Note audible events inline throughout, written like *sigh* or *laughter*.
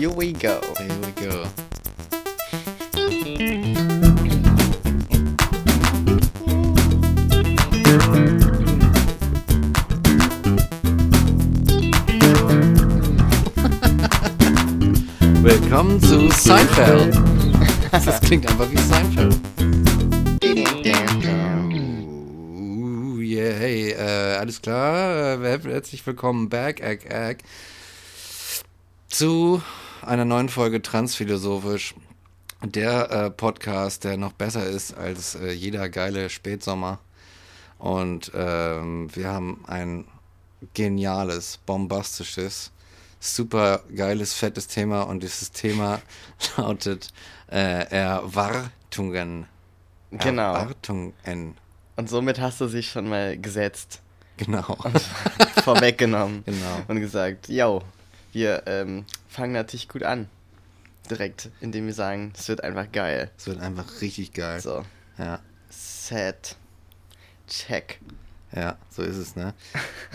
Here we go. Here we go. *laughs* Willkommen zu Seinfeld. Das klingt einfach wie Seinfeld. Yeah, hey, äh, alles klar. Äh, herzlich willkommen back, egg, egg, zu einer neuen Folge Transphilosophisch. Der äh, Podcast, der noch besser ist als äh, jeder geile Spätsommer. Und ähm, wir haben ein geniales, bombastisches, super geiles, fettes Thema. Und dieses Thema *laughs* lautet äh, Erwartungen. Genau. Erwartungen. Und somit hast du sie schon mal gesetzt. Genau. *laughs* Vorweggenommen. Genau. Und gesagt, yo, wir ähm, fangen natürlich gut an. Direkt, indem wir sagen, es wird einfach geil. Es wird einfach richtig geil. So, Ja. set, check. Ja, so ist es, ne?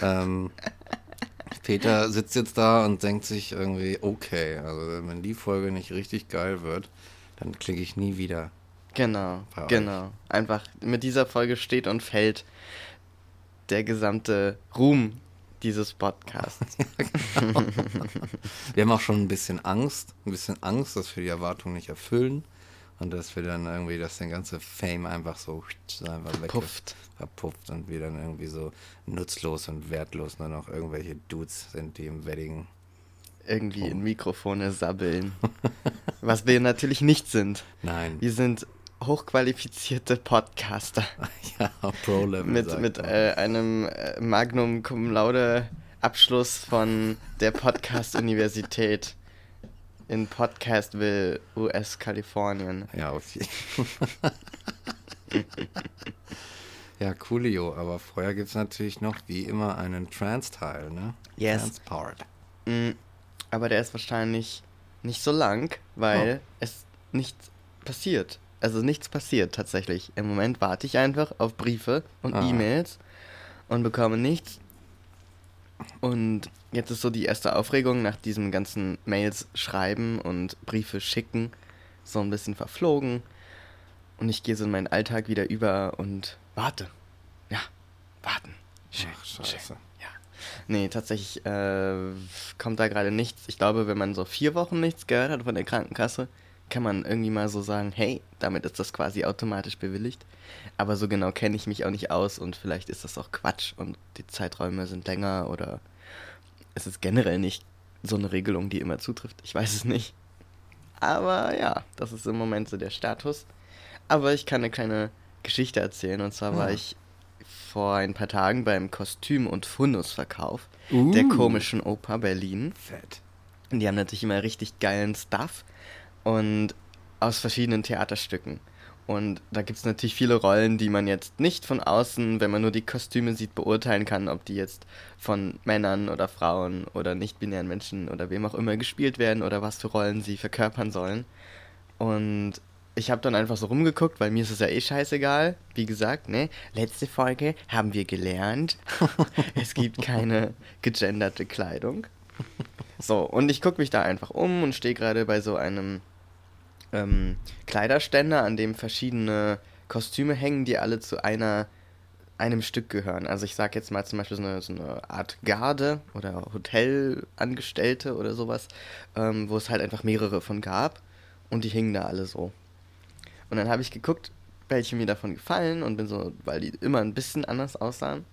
ähm, Peter sitzt jetzt da und denkt sich irgendwie, okay, also wenn die Folge nicht richtig geil wird, dann klicke ich nie wieder. Genau, genau. Einfach mit dieser Folge steht und fällt der gesamte Ruhm dieses Podcasts. *laughs* Wir haben auch schon ein bisschen Angst, ein bisschen Angst, dass wir die Erwartungen nicht erfüllen und dass wir dann irgendwie, dass der ganze Fame einfach so einfach Verpufft. verpufft und wir dann irgendwie so nutzlos und wertlos nur noch irgendwelche Dudes sind, die im Wedding Irgendwie Oh. in Mikrofone sabbeln. *laughs* Was wir natürlich nicht sind. Nein. Wir sind hochqualifizierte Podcaster. *laughs* ja, Pro-Level. mit mit äh, einem äh, Magnum Cum Laude Abschluss von der Podcast Universität in Podcastville, US Kalifornien. Ja, auf jeden Fall. ja, coolio, aber vorher gibt es natürlich noch wie immer einen Trans-Teil, ne? Yes. Trans-Part. Mm, aber der ist wahrscheinlich nicht so lang, weil Oh. es nichts passiert. Also nichts passiert tatsächlich. Im Moment warte ich einfach auf Briefe und Ah. E-Mails und bekomme nichts. Und jetzt ist so die erste Aufregung nach diesem ganzen Mails schreiben und Briefe schicken so ein bisschen verflogen. Und ich gehe so in meinen Alltag wieder über und warte. Ja, warten. Schön, Ach, schön. scheiße. Ja. Nee, tatsächlich äh, kommt da gerade nichts. Ich glaube, wenn man so vier Wochen nichts gehört hat von der Krankenkasse, kann man irgendwie mal so sagen, hey, damit ist das quasi automatisch bewilligt. Aber so genau kenne ich mich auch nicht aus und vielleicht ist das auch Quatsch und die Zeiträume sind länger oder es ist generell nicht so eine Regelung, die immer zutrifft. Ich weiß es nicht. Aber ja, das ist im Moment so der Status. Aber ich kann eine kleine Geschichte erzählen. Und zwar war Ja. ich vor ein paar Tagen beim Kostüm- und Fundusverkauf der Uh. komischen Oper Berlin. Fett. Und die haben natürlich immer richtig geilen Stuff und aus verschiedenen Theaterstücken. Und da gibt es natürlich viele Rollen, die man jetzt nicht von außen, wenn man nur die Kostüme sieht, beurteilen kann, ob die jetzt von Männern oder Frauen oder nicht-binären Menschen oder wem auch immer gespielt werden oder was für Rollen sie verkörpern sollen. Und ich habe dann einfach so rumgeguckt, weil mir ist es ja eh scheißegal. Wie gesagt, ne? Letzte Folge haben wir gelernt, *laughs* es gibt keine gegenderte Kleidung. So, und ich gucke mich da einfach um und stehe gerade bei so einem ähm, Kleiderständer, an dem verschiedene Kostüme hängen, die alle zu einer einem Stück gehören. Also ich sag jetzt mal zum Beispiel so eine, so eine Art Garde oder Hotelangestellte oder sowas, ähm, wo es halt einfach mehrere von gab und die hingen da alle so. Und dann habe ich geguckt, welche mir davon gefallen und bin so, weil die immer ein bisschen anders aussahen,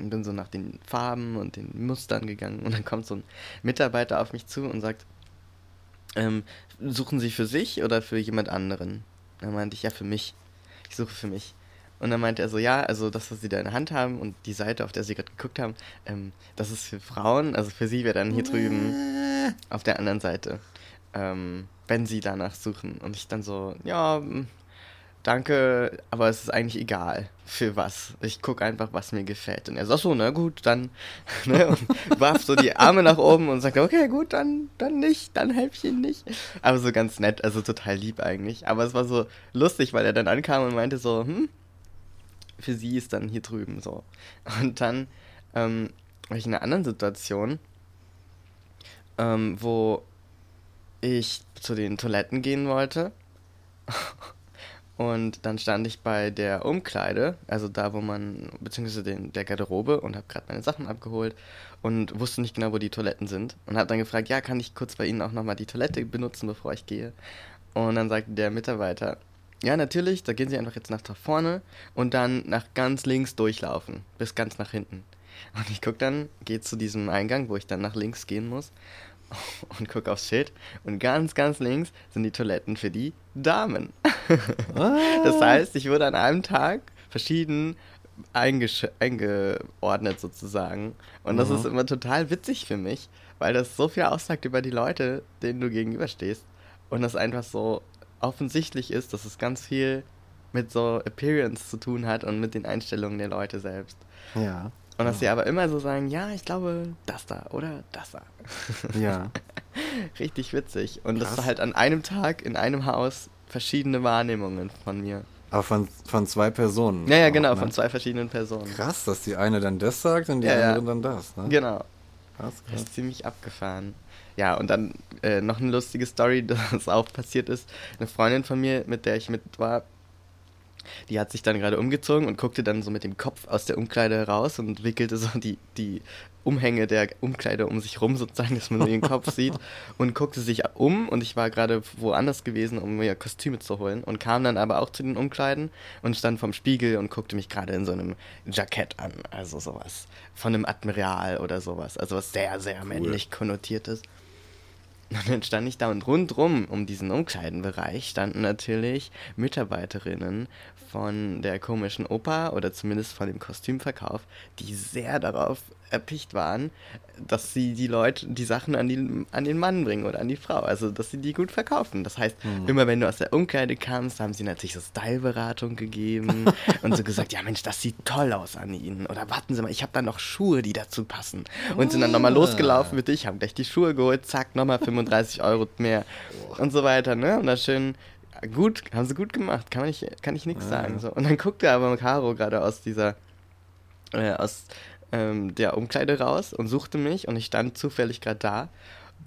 und bin so nach den Farben und den Mustern gegangen und dann kommt so ein Mitarbeiter auf mich zu und sagt, ähm, suchen Sie für sich oder für jemand anderen? Dann meinte ich, ja, für mich. Ich suche für mich. Und dann meinte er so, ja, also das, was Sie da in der Hand haben und die Seite, auf der Sie gerade geguckt haben, ähm, das ist für Frauen, also für Sie wäre dann hier drüben auf der anderen Seite, ähm, wenn Sie danach suchen. Und ich dann so, ja, danke, aber es ist eigentlich egal, für was. Ich gucke einfach, was mir gefällt. Und er sagt so, na gut, dann, *laughs* ne, und warf so die Arme nach oben und sagte, okay, gut, dann, dann nicht, dann Ihnen nicht. Aber so ganz nett, also total lieb eigentlich. Aber es war so lustig, weil er dann ankam und meinte so, hm, für sie ist dann hier drüben so. Und dann ähm, war ich in einer anderen Situation, ähm, wo ich zu den Toiletten gehen wollte. *laughs* Und dann stand ich bei der Umkleide, also da, wo man, beziehungsweise den, der Garderobe und habe gerade meine Sachen abgeholt und wusste nicht genau, wo die Toiletten sind. Und habe dann gefragt, ja, kann ich kurz bei Ihnen auch nochmal die Toilette benutzen, bevor ich gehe? Und dann sagte der Mitarbeiter, ja, natürlich, da gehen Sie einfach jetzt nach vorne und dann nach ganz links durchlaufen, bis ganz nach hinten. Und ich gucke dann, gehe zu diesem Eingang, wo ich dann nach links gehen muss *laughs* und gucke aufs Schild und ganz, ganz links sind die Toiletten für die Damen. *laughs* das heißt, ich wurde an einem Tag verschieden eingeordnet sozusagen. Und das mhm. ist immer total witzig für mich, weil das so viel aussagt über die Leute, denen du gegenüberstehst. Und das einfach so offensichtlich ist, dass es ganz viel mit so Appearance zu tun hat und mit den Einstellungen der Leute selbst. Ja. Und dass sie aber immer so sagen, ja, ich glaube, das da oder das da. Ja. *laughs* Richtig witzig. Und Krass. das war halt an einem Tag in einem Haus verschiedene Wahrnehmungen von mir. Aber von, von zwei Personen. Ja, ja, auch, genau, ne? von zwei verschiedenen Personen. Krass, dass die eine dann das sagt und die ja, andere ja. dann das, ne? Genau. Krass, krass. Das ist ziemlich abgefahren. Ja, und dann äh, noch eine lustige Story, *laughs* das auch passiert ist. Eine Freundin von mir, mit der ich mit war, die hat sich dann gerade umgezogen und guckte dann so mit dem Kopf aus der Umkleide heraus und wickelte so die, die Umhänge der Umkleide um sich rum, sozusagen, dass man nur ihren Kopf sieht. *laughs* Und guckte sich um und ich war gerade woanders gewesen, um mir Kostüme zu holen. Und kam dann aber auch zu den Umkleiden und stand vorm Spiegel und guckte mich gerade in so einem Jackett an. Also sowas von einem Admiral oder sowas. Also was sehr, sehr cool. männlich konnotiert ist. *laughs* Und dann stand ich da und rundrum um diesen Umkleidenbereich standen natürlich Mitarbeiterinnen von der komischen Oper oder zumindest von dem Kostümverkauf, die sehr darauf erpicht waren, dass sie die Leute, die Sachen an, die, an den Mann bringen oder an die Frau. Also, dass sie die gut verkaufen. Das heißt, mhm. immer wenn du aus der Umkleide kamst, haben sie natürlich so Styleberatung gegeben *laughs* und so gesagt, ja Mensch, das sieht toll aus an ihnen. Oder warten Sie mal, ich habe da noch Schuhe, die dazu passen. Und sind dann nochmal ah. losgelaufen mit dich, haben gleich die Schuhe geholt, zack, nochmal 35 *laughs* Euro mehr und so weiter. Ne? Und das schön, gut, haben sie gut gemacht, kann, ich, kann ich nichts ah. sagen. So. Und dann guckte aber Caro gerade aus dieser, äh, aus ähm, der Umkleide raus und suchte mich und ich stand zufällig gerade da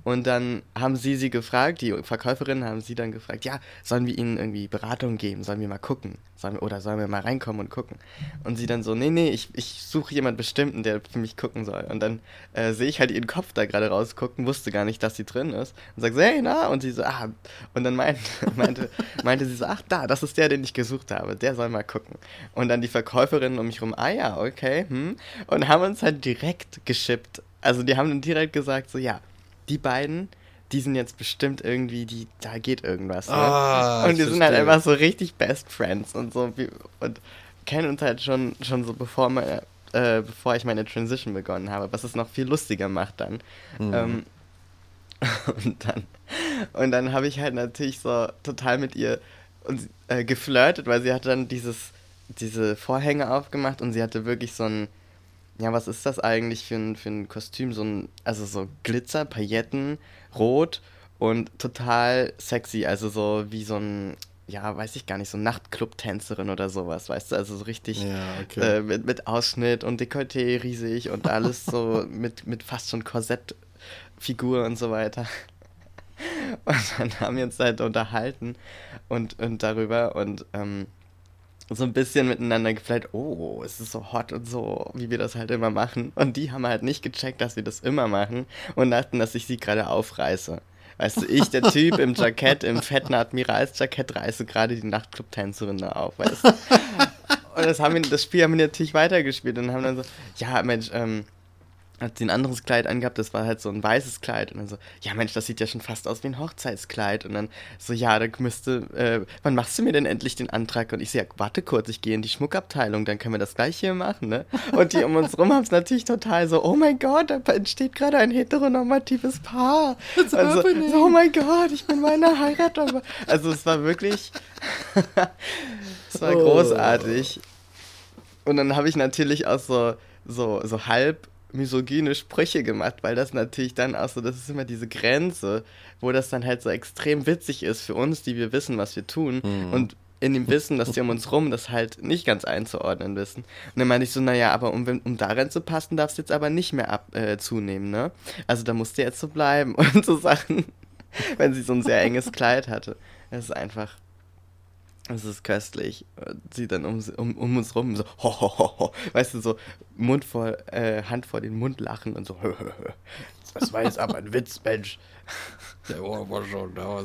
und dann haben sie sie gefragt, die Verkäuferinnen haben sie dann gefragt, ja, sollen wir ihnen irgendwie Beratung geben? Sollen wir mal gucken? Sollen oder sollen wir mal reinkommen und gucken? Und sie dann so, nee, nee, ich, ich suche jemand Bestimmten, der für mich gucken soll. Und dann äh, sehe ich halt ihren Kopf da gerade rausgucken, wusste gar nicht, dass sie drin ist. Und sag so, hey, na? Und sie so, ah. Und dann meinte, *laughs* meinte, meinte sie so, ach, da, das ist der, den ich gesucht habe. Der soll mal gucken. Und dann die Verkäuferinnen um mich rum, ah ja, okay, hm. Und haben uns halt direkt geschippt. Also die haben dann direkt gesagt, so, ja, die beiden, die sind jetzt bestimmt irgendwie, die, da geht irgendwas. Ne? Ah, und die sind halt einfach so richtig Best Friends und so und kennen uns halt schon, schon so bevor meine, äh, bevor ich meine Transition begonnen habe, was es noch viel lustiger macht dann. Mhm. Ähm, *laughs* und dann, und dann habe ich halt natürlich so total mit ihr und, äh, geflirtet, weil sie hat dann dieses, diese Vorhänge aufgemacht und sie hatte wirklich so ein ja, was ist das eigentlich für ein, für ein Kostüm? So ein, also so Glitzer, Pailletten, rot und total sexy. Also so wie so ein, ja, weiß ich gar nicht, so Nachtclub-Tänzerin oder sowas, weißt du? Also so richtig ja, okay. äh, mit, mit Ausschnitt und Dekolleté riesig und alles so *laughs* mit, mit fast schon Korsettfigur und so weiter. *laughs* Und dann haben wir uns halt unterhalten und, und darüber und ähm, so ein bisschen miteinander gefällt, oh, es ist so hot und so, wie wir das halt immer machen. Und die haben halt nicht gecheckt, dass wir das immer machen und dachten, dass ich sie gerade aufreiße. Weißt du, ich, der Typ im Jackett, im fetten Admiralsjackett, reiße gerade die Nachtclub-Tänzerin da auf, weißt du. Und das, haben wir, das Spiel haben wir natürlich weitergespielt und haben dann so, ja, Mensch, ähm, hat sie ein anderes Kleid angehabt, das war halt so ein weißes Kleid. Und dann so, ja Mensch, das sieht ja schon fast aus wie ein Hochzeitskleid. Und dann so, ja, da müsste, äh, wann machst du mir denn endlich den Antrag? Und ich so, ja, warte kurz, ich gehe in die Schmuckabteilung, dann können wir das gleich hier machen, ne? Und die um uns rum haben es natürlich total so, oh mein Gott, da entsteht gerade ein heteronormatives Paar. Also, so, oh mein Gott, ich bin meiner Heirat. Also es war wirklich, *laughs* es war oh. großartig. Und dann habe ich natürlich auch so, so, so halb misogyne Sprüche gemacht, weil das natürlich dann auch so, das ist immer diese Grenze, wo das dann halt so extrem witzig ist für uns, die wir wissen, was wir tun mhm. und in dem Wissen, dass die um uns rum das halt nicht ganz einzuordnen wissen. Und dann meinte ich so, naja, aber um, um darin zu passen, darfst du jetzt aber nicht mehr ab, äh, zunehmen, ne? Also da musst du jetzt so bleiben *laughs* und so Sachen. *laughs* wenn sie so ein sehr enges Kleid hatte. Es ist einfach, es ist köstlich. Sie dann um, um, um uns rum so, ho, ho, ho, ho. weißt du, so Mund vor, äh, Hand vor den Mund lachen und so, hö, hö, hö. Das war jetzt aber ein Witz, Mensch. Der Ohr war schon da.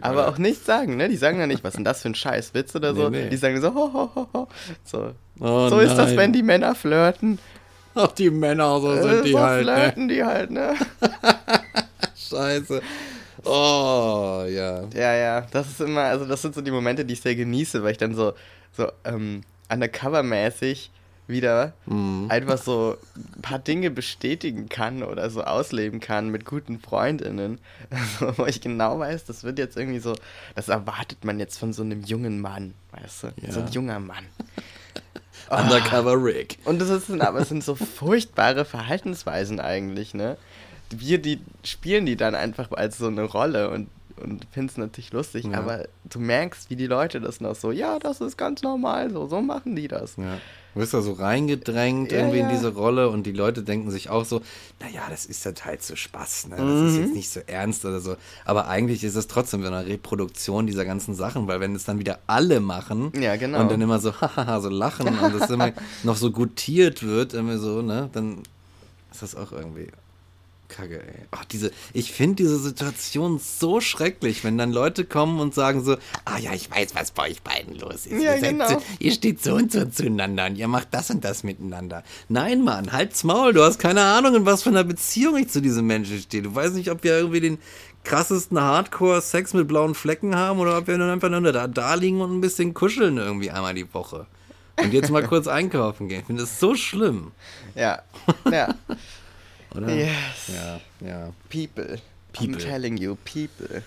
Aber auch nichts sagen, ne? Die sagen ja nicht, was ist denn das für ein Scheißwitz oder so. Nee, nee. Die sagen so, ho, ho, ho, ho. So, Oh so ist das, wenn die Männer flirten. Ach, die Männer, so sind Äh, die so halt, ne? flirten die halt, ne? *laughs* Scheiße. Oh, ja. Ja, ja, das ist immer, also das sind so die Momente, die ich sehr genieße, weil ich dann so, so ähm, undercover-mäßig wieder Mhm. einfach so ein paar Dinge bestätigen kann oder so ausleben kann mit guten FreundInnen, also, *laughs* wo ich genau weiß, das wird jetzt irgendwie so, das erwartet man jetzt von so einem jungen Mann, weißt du, so ein Ja. junger Mann. Undercover Rick. Und das ist, aber es sind so furchtbare Verhaltensweisen eigentlich, ne? Wir, die spielen die dann einfach als so eine Rolle und, und finden es natürlich lustig, Ja. aber du merkst, wie die Leute das noch so, ja, das ist ganz normal, so, so machen die das. Ja. Du wirst da so reingedrängt Ja, irgendwie in diese Rolle und die Leute denken sich auch so, naja, das ist halt halt so Spaß, ne? Das Mhm. ist jetzt nicht so ernst oder so. Aber eigentlich ist es trotzdem so eine Reproduktion dieser ganzen Sachen, weil wenn es dann wieder alle machen Ja, genau. und dann immer so, *laughs* hahaha, so lachen und das immer *laughs* noch so gutiert wird, irgendwie so, ne, dann ist das auch irgendwie Kacke, ey. Ach, diese, ich finde diese Situation so schrecklich, wenn dann Leute kommen und sagen so, ah ja, ich weiß, was bei euch beiden los ist. Ja, ihr, genau. so, ihr steht so und so zueinander und ihr macht das und das miteinander. Nein, Mann, halt's Maul, du hast keine Ahnung, in was für einer Beziehung ich zu diesem Menschen stehe. Du weißt nicht, ob wir irgendwie den krassesten Hardcore-Sex mit blauen Flecken haben oder ob wir dann einfach nur da, da liegen und ein bisschen kuscheln irgendwie einmal die Woche. Und jetzt mal *laughs* kurz einkaufen gehen. Ich finde das so schlimm. Ja, ja. Oder? yes. Ja, ja. People. People. I'm telling you, people.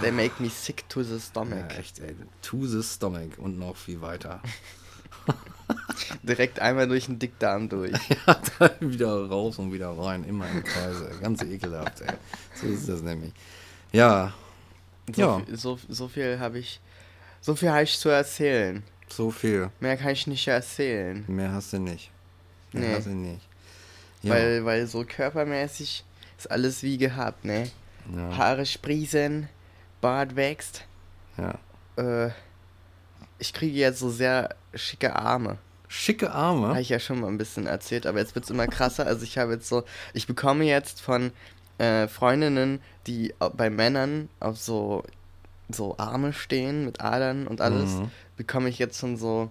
They make me sick to the stomach. Ja, echt, ey. To the stomach und noch viel weiter. *laughs* Direkt einmal durch den Dickdarm durch. *laughs* Ja, dann wieder raus und wieder rein, immer im Kreise. Ganz ekelhaft, ey. So ist das nämlich. Ja, So, Ja. viel- so, so viel habe ich, so viel habe ich zu erzählen. so viel. Mehr kann ich nicht erzählen. Mehr hast du nicht. Mehr Nee. hast du nicht. Ja, Weil, weil so körpermäßig ist alles wie gehabt, ne? ja, Haare sprießen, Bart wächst. ja. Äh, ich kriege jetzt so sehr schicke Arme. Schicke Habe Arme. ich ja schon mal ein bisschen erzählt, aber jetzt wird es immer krasser. Also ich habe jetzt so, ich bekomme jetzt von äh, Freundinnen, die bei Männern auf so, so Arme stehen mit Adern und alles, Mhm. bekomme ich jetzt schon so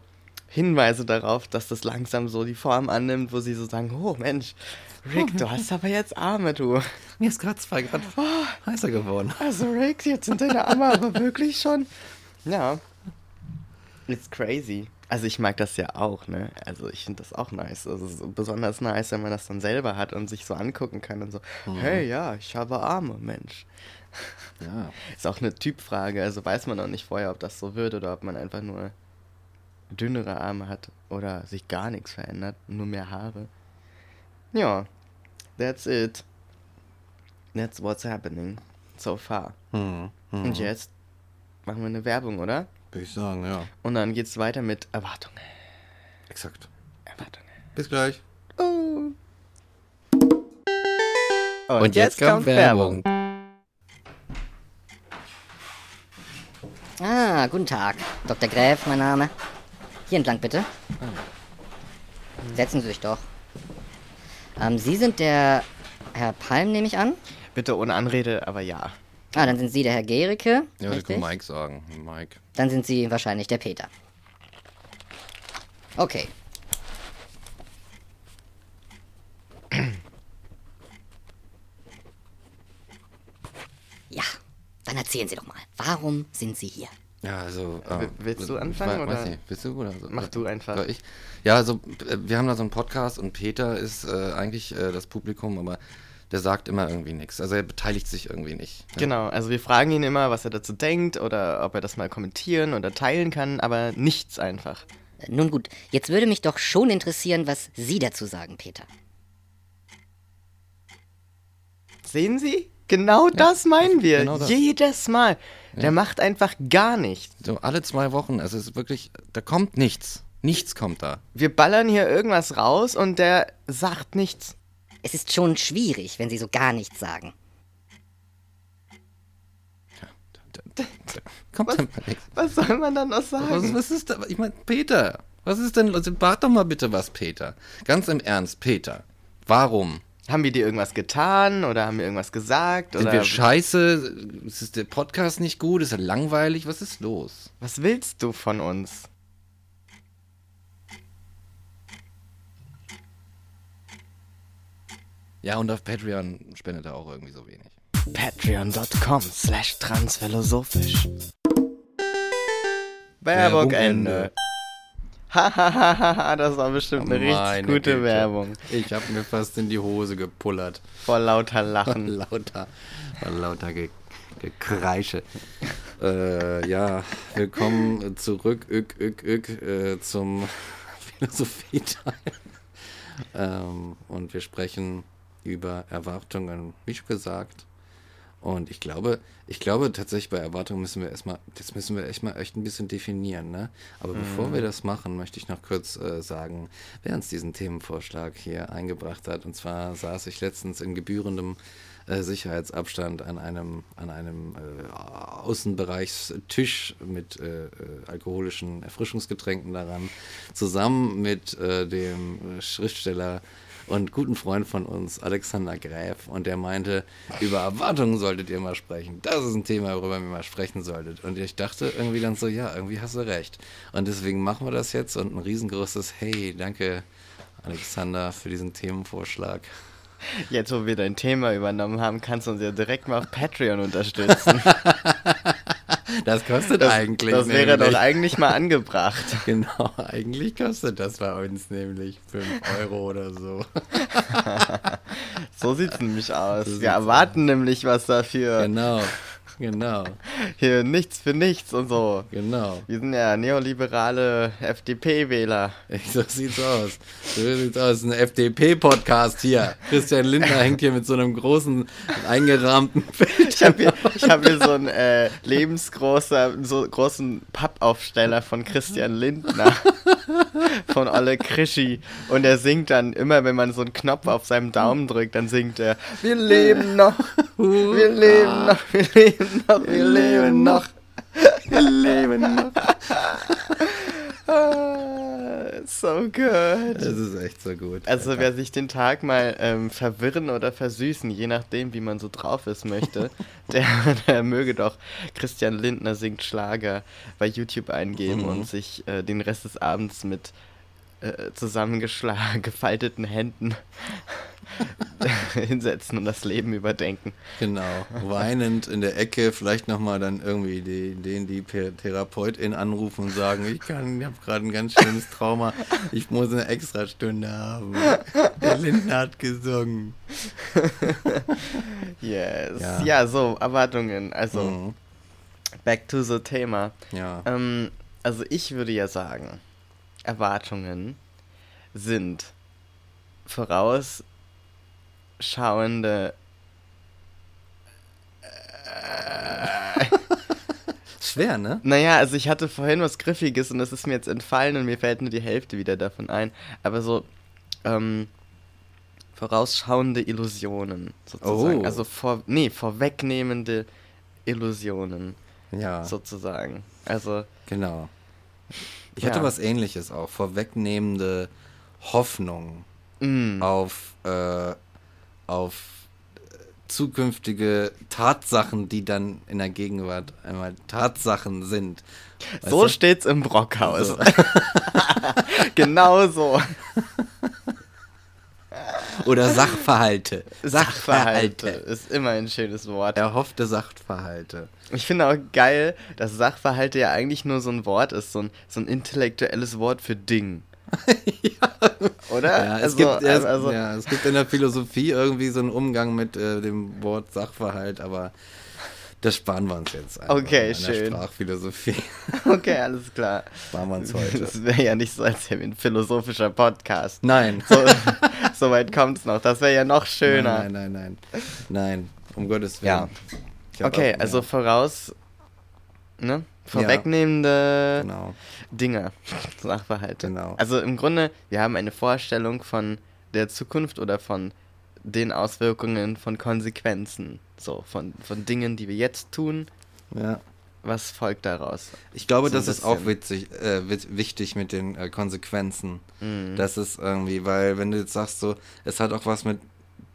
Hinweise darauf, dass das langsam so die Form annimmt, wo sie so sagen, oh Mensch, Rick, du hast aber jetzt Arme, du. Mir ist gerade zwei Grad heißer geworden. Also Rick, jetzt sind deine Arme aber wirklich schon. Ja. It's crazy. Also ich mag das ja auch, ne? Also ich finde das auch nice. Also so besonders nice, wenn man das dann selber hat und sich so angucken kann und so, hey ja, ich habe Arme, Mensch. Ja. Ist auch eine Typfrage, also weiß man noch nicht vorher, ob das so wird oder ob man einfach nur dünnere Arme hat oder sich gar nichts verändert, nur mehr Haare. Ja, that's it. That's what's happening so far. Hm, hm. Und jetzt machen wir eine Werbung, oder? Würde ich sagen, ja. Und dann geht's weiter mit Erwartungen. Exakt. Erwartungen. Bis gleich. Oh. Und, jetzt, kommt Werbung. Ah, guten Tag. Dr. Gräf, mein Name. Hier entlang bitte. Setzen Sie sich doch. Ähm, Sie sind der Herr Palm, nehme ich an? Bitte ohne Anrede, aber ja. Ah, dann sind Sie der Herr Gericke. Ja, ich richtig? kann Mike sagen. Mike. Dann sind Sie wahrscheinlich der Peter. Okay. *clears throat* Ja, dann erzählen Sie doch mal. Warum sind Sie hier? Ja, also. W- willst du anfangen, we- Weiß oder? nicht. Willst du oder so? Mach du einfach. Soll ich? Ja, also äh, wir haben da so einen Podcast und Peter ist äh, eigentlich äh, das Publikum, aber der sagt immer irgendwie nichts. Also er beteiligt sich irgendwie nicht. ne? Genau, also wir fragen ihn immer, was er dazu denkt oder ob er das mal kommentieren oder teilen kann, aber nichts einfach. Äh, Nun gut, jetzt würde mich doch schon interessieren, was Sie dazu sagen, Peter. Sehen Sie? Genau das meinen wir. genau das. Jedes Mal. Der macht einfach gar nichts. So alle zwei Wochen. Also es ist wirklich, da kommt nichts. Nichts kommt da. Wir ballern hier irgendwas raus und der sagt nichts. Es ist schon schwierig, wenn Sie so gar nichts sagen. Kommt Was, dann mal nichts. was soll man dann noch sagen? Was, was ist da? Ich meine, Peter, was ist denn? Also, bat doch mal bitte was, Peter. Ganz im Ernst, Peter. Warum? Haben wir dir irgendwas getan oder haben wir irgendwas gesagt? Sind Oder wir scheiße? Ist der Podcast nicht gut? Ist er langweilig? Was ist los? was willst du von uns? Ja, und auf Patreon spendet er auch irgendwie so wenig. Patreon.com slash transphilosophisch. Werbung Werbung Ende. Hahaha, *laughs* das war bestimmt eine richtig gute Güte. Werbung. Ich habe mir fast in die Hose gepullert. Vor lauter Lachen. lauter, war lauter Ge Gekreische. äh, ja, willkommen zurück, ück, ück, ück, äh, zum *laughs* Philosophie-Teil. ähm, und wir sprechen über Erwartungen, wie schon gesagt. Und ich glaube, ich glaube tatsächlich bei Erwartungen müssen wir erstmal, das müssen wir echt mal echt ein bisschen definieren, ne? Aber bevor wir das machen, möchte ich noch kurz äh, sagen, wer uns diesen Themenvorschlag hier eingebracht hat. Und zwar saß ich letztens in gebührendem äh, Sicherheitsabstand an einem, an einem äh, Außenbereichstisch mit äh, äh, alkoholischen Erfrischungsgetränken daran, zusammen mit äh, dem Schriftsteller und guten Freund von uns, Alexander Gräf, und der meinte, über Erwartungen solltet ihr mal sprechen. Das ist ein Thema, worüber ihr mal sprechen solltet. Und ich dachte irgendwie dann so, ja, irgendwie hast du recht. Und deswegen machen wir das jetzt und ein riesengroßes Hey, danke Alexander für diesen Themenvorschlag. Jetzt, wo wir dein Thema übernommen haben, kannst du uns ja direkt mal auf Patreon unterstützen. *laughs* Das kostet Das, eigentlich. das wäre doch nämlich. eigentlich mal angebracht. *laughs* Genau, eigentlich kostet das bei uns nämlich 5 Euro oder so. *laughs* So sieht's nämlich aus. So wir erwarten nämlich was dafür. Genau, genau, Hier nichts für nichts und so. genau. Wir sind ja neoliberale FDP-Wähler. *laughs* So sieht's aus. So sieht's aus. Ein FDP-Podcast hier. Christian Lindner hängt hier mit so einem großen, eingerahmten Bild. *laughs* Ich habe hier, ich hab hier so einen äh, lebensgroßer, so großen Pappaufsteller von Christian Lindner. *laughs* von Olle Krischi. Und er singt dann immer, wenn man so einen Knopf auf seinem Daumen drückt, dann singt er, wir leben noch, wir leben noch, wir leben noch, wir leben noch. Wir leben noch. Ah, so good. Das ist echt so gut. Also wer sich den Tag mal ähm, verwirren oder versüßen, je nachdem, wie man so drauf ist möchte, *laughs* der, der möge doch Christian Lindner singt Schlager bei YouTube eingeben Mhm. und sich äh, den Rest des Abends mit äh, zusammengeschlagen, *laughs* gefalteten Händen *laughs* hinsetzen und das Leben überdenken. Genau. Weinend in der Ecke, vielleicht nochmal dann irgendwie die, den die Therapeutin anrufen und sagen, ich kann, ich habe gerade ein ganz schlimmes Trauma, ich muss eine Extrastunde haben. Der Lindner hat gesungen. *laughs* Yes. Ja. Ja, so, Erwartungen. Also, Mhm. back to the Thema. Ja. Ähm, also ich würde ja sagen, Erwartungen sind vorausschauende. *laughs* Schwer, ne? Naja, also ich hatte vorhin was Griffiges und das ist mir jetzt entfallen und mir fällt nur die Hälfte wieder davon ein. Aber so, ähm, vorausschauende Illusionen sozusagen. Oh. Also vor, nee, vorwegnehmende Illusionen Ja, sozusagen. Also, genau. Ich Ja. hatte was ähnliches auch. Vorwegnehmende Hoffnung mm, auf, äh, auf äh, zukünftige Tatsachen, die dann in der Gegenwart einmal Tatsachen sind. Weißt so du? steht's im Brockhaus. So. *laughs* genau so. *laughs* Oder Sachverhalte. Sachverhalte ist immer ein schönes Wort. Erhoffte Sachverhalte. Ich finde auch geil, dass Sachverhalte ja eigentlich nur so ein Wort ist, so ein, so ein intellektuelles Wort für Ding. *laughs* Oder? Ja, es, Also, gibt, es, also, ja, es gibt in der Philosophie irgendwie so einen Umgang mit äh, dem Wort Sachverhalt, aber das sparen wir uns jetzt einfach Okay, in der schön. Sprachphilosophie. *laughs* Okay, alles klar. Sparen wir uns heute. Das wäre ja nicht so, als wäre ein philosophischer Podcast. Nein. So, *laughs* so weit kommt's noch. Das wäre ja noch schöner. Nein, nein, nein, nein. Nein, um Gottes Willen. Ja. Okay, auch- also ja, voraus, ne? Vorwegnehmende Genau. Dinge, *laughs* Sachverhalte. Genau. Also im Grunde, wir haben eine Vorstellung von der Zukunft oder von den Auswirkungen von Konsequenzen. So, von, von Dingen, die wir jetzt tun, Ja. Was folgt daraus? Ich glaube, So das ist auch witzig, äh, wichtig mit den äh, Konsequenzen. Mhm. Das ist irgendwie, weil wenn du jetzt sagst so, es hat auch was mit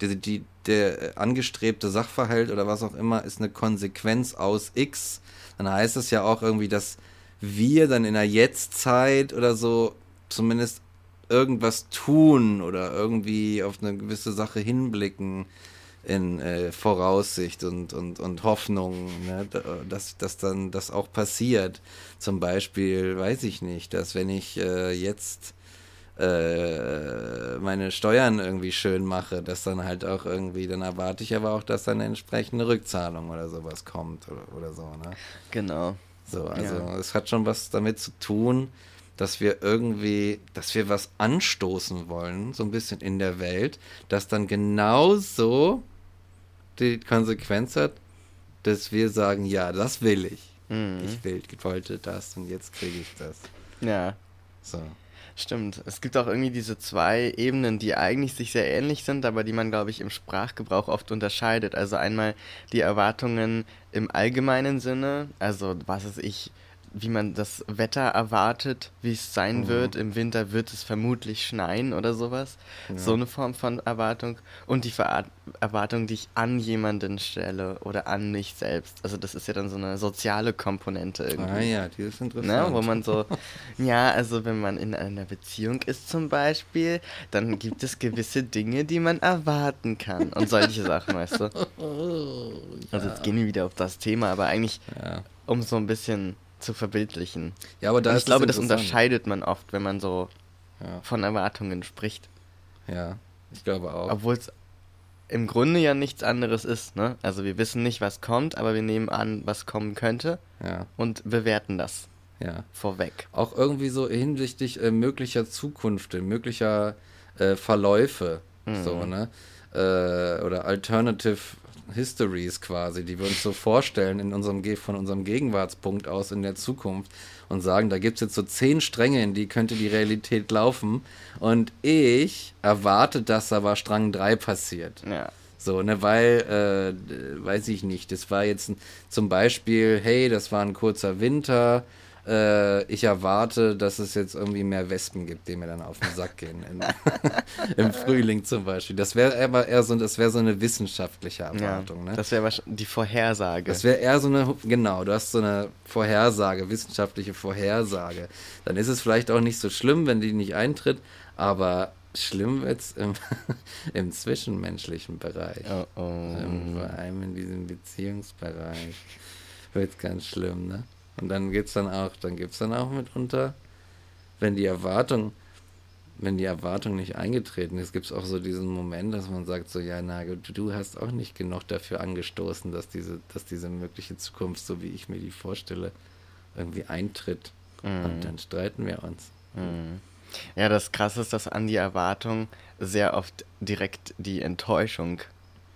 die, die, der angestrebte Sachverhalt oder was auch immer ist eine Konsequenz aus X, dann heißt es ja auch irgendwie, dass wir dann in der Jetztzeit oder so zumindest irgendwas tun oder irgendwie auf eine gewisse Sache hinblicken in äh, Voraussicht und, und, und Hoffnung, ne, da- dass, dass dann das auch passiert. Zum Beispiel, weiß ich nicht, dass wenn ich äh, jetzt äh, meine Steuern irgendwie schön mache, dass dann halt auch irgendwie, dann erwarte ich aber auch, dass dann eine entsprechende Rückzahlung oder sowas kommt oder, oder so, ne? Genau. So, also Ja. es hat schon was damit zu tun, dass wir irgendwie, dass wir was anstoßen wollen, so ein bisschen in der Welt, das dann genauso die Konsequenz hat, dass wir sagen, ja, das will ich. Mhm. Ich will, wollte das und jetzt kriege ich das. Ja, So. stimmt. Es gibt auch irgendwie diese zwei Ebenen, die eigentlich sich sehr ähnlich sind, aber die man, glaube ich, im Sprachgebrauch oft unterscheidet. Also einmal die Erwartungen im allgemeinen Sinne, also was ist ich, wie man das Wetter erwartet, wie es sein Mhm. wird. Im Winter wird es vermutlich schneien oder sowas. So eine Form von Erwartung. Und die Ver Erwartung, die ich an jemanden stelle oder an mich selbst. Also das ist ja dann so eine soziale Komponente irgendwie. Ah ja, die ist interessant. Ne, wo man so, *laughs* ja, also wenn man in einer Beziehung ist zum Beispiel, dann gibt es gewisse Dinge, die man erwarten kann und solche Sachen, weißt du. *laughs* Also jetzt gehen wir wieder auf das Thema, aber eigentlich, ja. um so ein bisschen zu verbildlichen. ja, aber da und ich glaube, das unterscheidet man oft, wenn man so Ja, von Erwartungen spricht. ja, ich glaube auch. Obwohl es im Grunde ja nichts anderes ist, ne? Also wir wissen nicht, was kommt, aber wir nehmen an, was kommen könnte Ja, und bewerten das ja. vorweg. Auch irgendwie so hinsichtlich äh, möglicher Zukunft, möglicher äh, Verläufe, so, ne? Äh, oder Alternative Histories quasi, die wir uns so vorstellen in unserem von unserem Gegenwartspunkt aus in der Zukunft und sagen, da gibt es jetzt so zehn Stränge, in die könnte die Realität laufen. Und ich erwarte, dass aber Strang 3 passiert. Ja. So, ne, weil, äh, weiß ich nicht, das war jetzt zum Beispiel, hey, das war ein kurzer Winter, äh, ich erwarte, dass es jetzt irgendwie mehr Wespen gibt, die mir dann auf den Sack gehen. In, *laughs* Im Frühling zum Beispiel. Das wäre aber eher so, das wäre so eine wissenschaftliche Ja, Erwartung, ne? das wäre die Vorhersage. Das wäre eher so eine, genau, du hast so eine Vorhersage, wissenschaftliche Vorhersage. Dann ist es vielleicht auch nicht so schlimm, wenn die nicht eintritt, aber schlimm wird's im, *laughs* im zwischenmenschlichen Bereich. oh, oh. Ähm, Vor allem in diesem Beziehungsbereich wird's ganz schlimm, ne? Und dann geht's dann auch, dann gibt's dann auch mitunter, wenn die Erwartung, wenn die Erwartung nicht eingetreten ist, gibt's auch so diesen Moment, dass man sagt so, ja, na, du, du hast auch nicht genug dafür angestoßen, dass diese, dass diese mögliche Zukunft, so wie ich mir die vorstelle, irgendwie eintritt. Und dann streiten wir uns. Mhm. Ja, das Krasse ist, dass an die Erwartung sehr oft direkt die Enttäuschung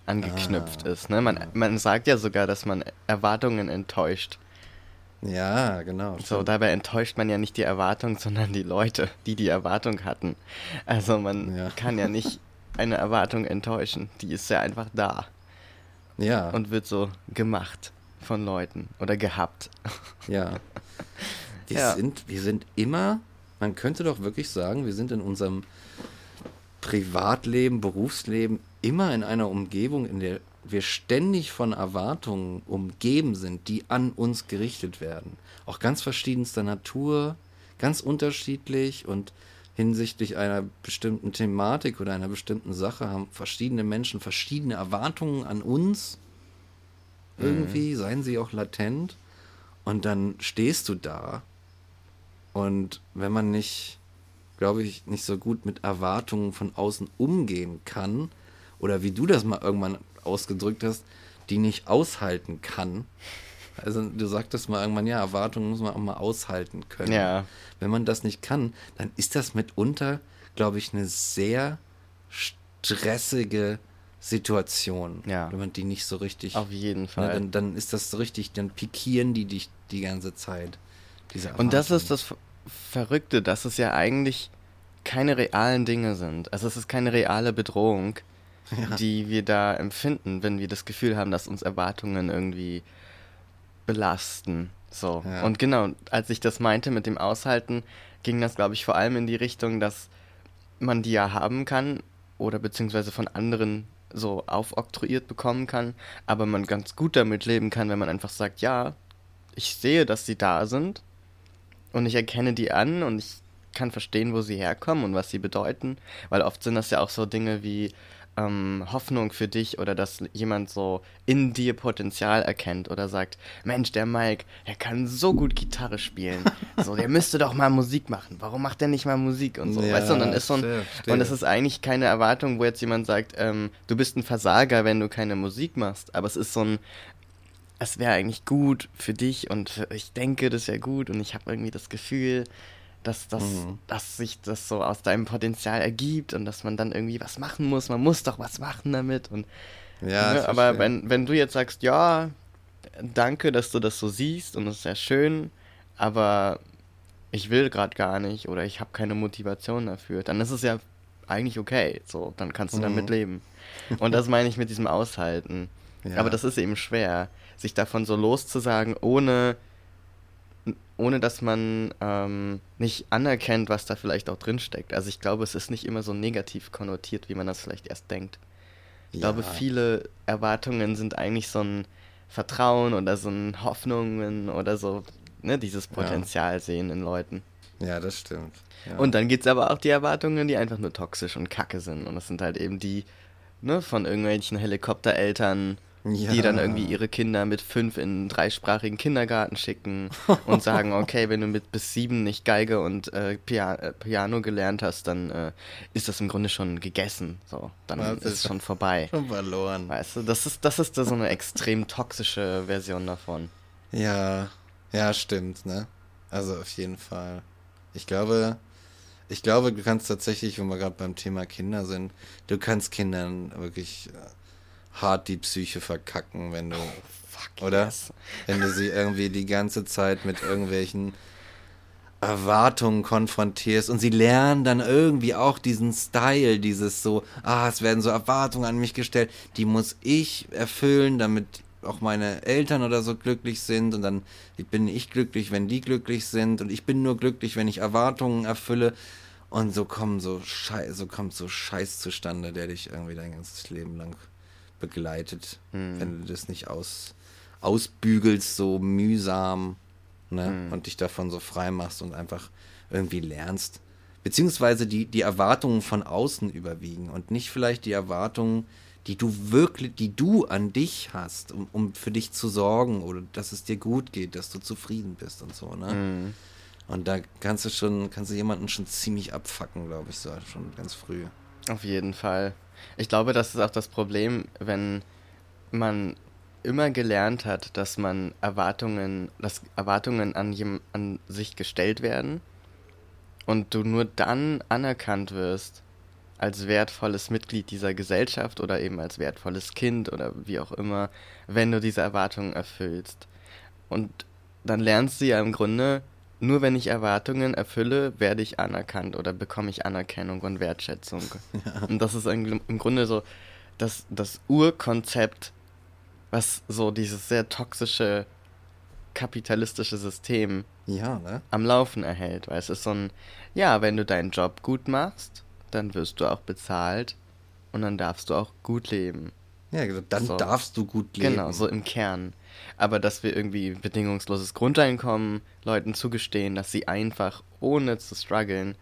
angeknüpft Ah, ist. Ne? Man, man sagt ja sogar, dass man Erwartungen enttäuscht. Ja, genau. So, stimmt. dabei enttäuscht man ja nicht die Erwartung, sondern die Leute, die die Erwartung hatten. Also man Ja. kann ja nicht eine Erwartung enttäuschen. Die ist ja einfach da ja, und wird so gemacht von Leuten oder gehabt. Ja. *laughs* Wir, Ja. Sind, wir sind immer, man könnte doch wirklich sagen, wir sind in unserem Privatleben, Berufsleben immer in einer Umgebung, in der wir ständig von Erwartungen umgeben sind, die an uns gerichtet werden. Auch ganz verschiedenster Natur, ganz unterschiedlich und hinsichtlich einer bestimmten Thematik oder einer bestimmten Sache haben verschiedene Menschen verschiedene Erwartungen an uns. Irgendwie, seien sie auch latent. Und dann stehst du da. Und wenn man nicht, glaube ich, nicht so gut mit Erwartungen von außen umgehen kann, oder wie du das mal irgendwann ausgedrückt hast, die nicht aushalten kann. Also du sagtest mal irgendwann, ja, Erwartungen muss man auch mal aushalten können. Ja. Wenn man das nicht kann, dann ist das mitunter, glaube ich, eine sehr stressige Situation. Ja. Wenn man die nicht so richtig Auf jeden Ne, Fall. dann, dann ist das so richtig, dann pikieren die dich die ganze Zeit. Und das ist das Ver- Verrückte, dass es ja eigentlich keine realen Dinge sind. Also es ist keine reale Bedrohung, Ja. die wir da empfinden, wenn wir das Gefühl haben, dass uns Erwartungen irgendwie belasten. So. Ja. Und genau, als ich das meinte mit dem Aushalten, ging das, glaube ich, vor allem in die Richtung, dass man die ja haben kann oder beziehungsweise von anderen so aufoktroyiert bekommen kann, aber man ganz gut damit leben kann, wenn man einfach sagt, ja, ich sehe, dass sie da sind und ich erkenne die an und ich kann verstehen, wo sie herkommen und was sie bedeuten, weil oft sind das ja auch so Dinge wie, ähm, Hoffnung für dich oder dass jemand so in dir Potenzial erkennt oder sagt, Mensch, der Mike, er kann so gut Gitarre spielen. *laughs* so, der müsste doch mal Musik machen. Warum macht er nicht mal Musik und so? Ja, weißt du, und dann ist so ein, stimmt, und es ist eigentlich keine Erwartung, wo jetzt jemand sagt, ähm, du bist ein Versager, wenn du keine Musik machst. Aber es ist so ein, es wäre eigentlich gut für dich und ich denke, das wäre gut und ich habe irgendwie das Gefühl, dass, das, mhm. dass sich das so aus deinem Potenzial ergibt und dass man dann irgendwie was machen muss. Man muss doch was machen damit. Und, ja, ne, aber wenn, wenn du jetzt sagst, ja, danke, dass du das so siehst und das ist sehr schön, aber ich will gerade gar nicht oder ich habe keine Motivation dafür, dann ist es ja eigentlich okay. So, dann kannst du mhm. damit leben. Und das meine ich mit diesem Aushalten. *laughs* Ja. Aber das ist eben schwer, sich davon so loszusagen, ohne ohne dass man ähm, nicht anerkennt, was da vielleicht auch drin steckt. Also ich glaube, es ist nicht immer so negativ konnotiert, wie man das vielleicht erst denkt. Ich ja. glaube, viele Erwartungen sind eigentlich so ein Vertrauen oder so ein Hoffnungen oder so, ne, dieses Potenzial ja. sehen in Leuten. Ja, das stimmt. Ja. Und dann gibt es aber auch die Erwartungen, die einfach nur toxisch und kacke sind. Und das sind halt eben die, ne, von irgendwelchen Helikoptereltern, ja. die dann irgendwie ihre Kinder mit fünf in einen dreisprachigen Kindergarten schicken *laughs* und sagen, okay, wenn du mit bis sieben nicht Geige und äh, Pia äh, Piano gelernt hast, dann äh, ist das im Grunde schon gegessen. So, dann das ist es schon vorbei. Schon verloren. Weißt du, das ist, das ist da so eine extrem toxische Version davon. Ja, ja, stimmt, ne? Also auf jeden Fall. Ich glaube, ich glaube, du kannst tatsächlich, wenn wir gerade beim Thema Kinder sind, du kannst Kindern wirklich äh, hart die Psyche verkacken, wenn du. Oh, fuck oder? Yes. Wenn du sie irgendwie die ganze Zeit mit irgendwelchen Erwartungen konfrontierst und sie lernen dann irgendwie auch diesen Style, dieses so, ah, es werden so Erwartungen an mich gestellt, die muss ich erfüllen, damit auch meine Eltern oder so glücklich sind und dann bin ich glücklich, wenn die glücklich sind und ich bin nur glücklich, wenn ich Erwartungen erfülle und so kommen so Scheiß, so kommt so Scheiß zustande, der dich irgendwie dein ganzes Leben lang begleitet, hm. wenn du das nicht aus, ausbügelst, so mühsam ne? Hm. und dich davon so frei machst und einfach irgendwie lernst. Beziehungsweise die, die Erwartungen von außen überwiegen und nicht vielleicht die Erwartungen, die du wirklich, die du an dich hast, um, um für dich zu sorgen oder dass es dir gut geht, dass du zufrieden bist und so, ne? Hm. Und da kannst du schon, kannst du jemanden schon ziemlich abfacken, glaube ich, so schon ganz früh. Auf jeden Fall. Ich glaube, das ist auch das Problem, wenn man immer gelernt hat, dass man Erwartungen, dass Erwartungen an, jem, an sich gestellt werden und du nur dann anerkannt wirst als wertvolles Mitglied dieser Gesellschaft oder eben als wertvolles Kind oder wie auch immer, wenn du diese Erwartungen erfüllst. Und dann lernst du ja im Grunde, nur wenn ich Erwartungen erfülle, werde ich anerkannt oder bekomme ich Anerkennung und Wertschätzung. *laughs* Ja. Und das ist im Grunde so das, das Urkonzept, was so dieses sehr toxische kapitalistische System ja, ne? am Laufen erhält. Weil es ist so ein, ja, wenn du deinen Job gut machst, dann wirst du auch bezahlt und dann darfst du auch gut leben. Ja, dann so. darfst du gut leben. Genau, so im Kern aber dass wir irgendwie bedingungsloses Grundeinkommen Leuten zugestehen, dass sie einfach ohne zu strugglen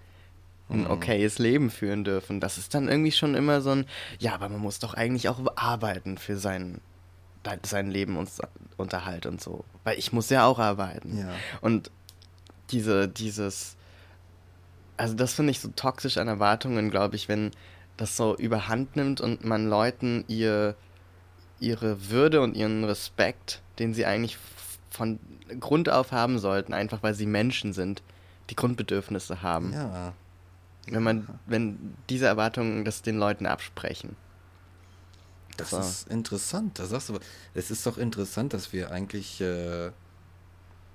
ein mhm. okayes Leben führen dürfen. Das ist dann irgendwie schon immer so ein, ja, aber man muss doch eigentlich auch arbeiten für sein, sein Leben und Unterhalt und so. Weil ich muss ja auch arbeiten. Ja. Und diese, dieses, also das finde ich so toxisch an Erwartungen, glaube ich, wenn das so überhand nimmt und man Leuten ihr ihre Würde und ihren Respekt, den sie eigentlich von Grund auf haben sollten, einfach weil sie Menschen sind, die Grundbedürfnisse haben. Ja. Wenn man, wenn diese Erwartungen das den Leuten absprechen. Das so. ist interessant. Da sagst du, es ist doch interessant, dass wir eigentlich, äh,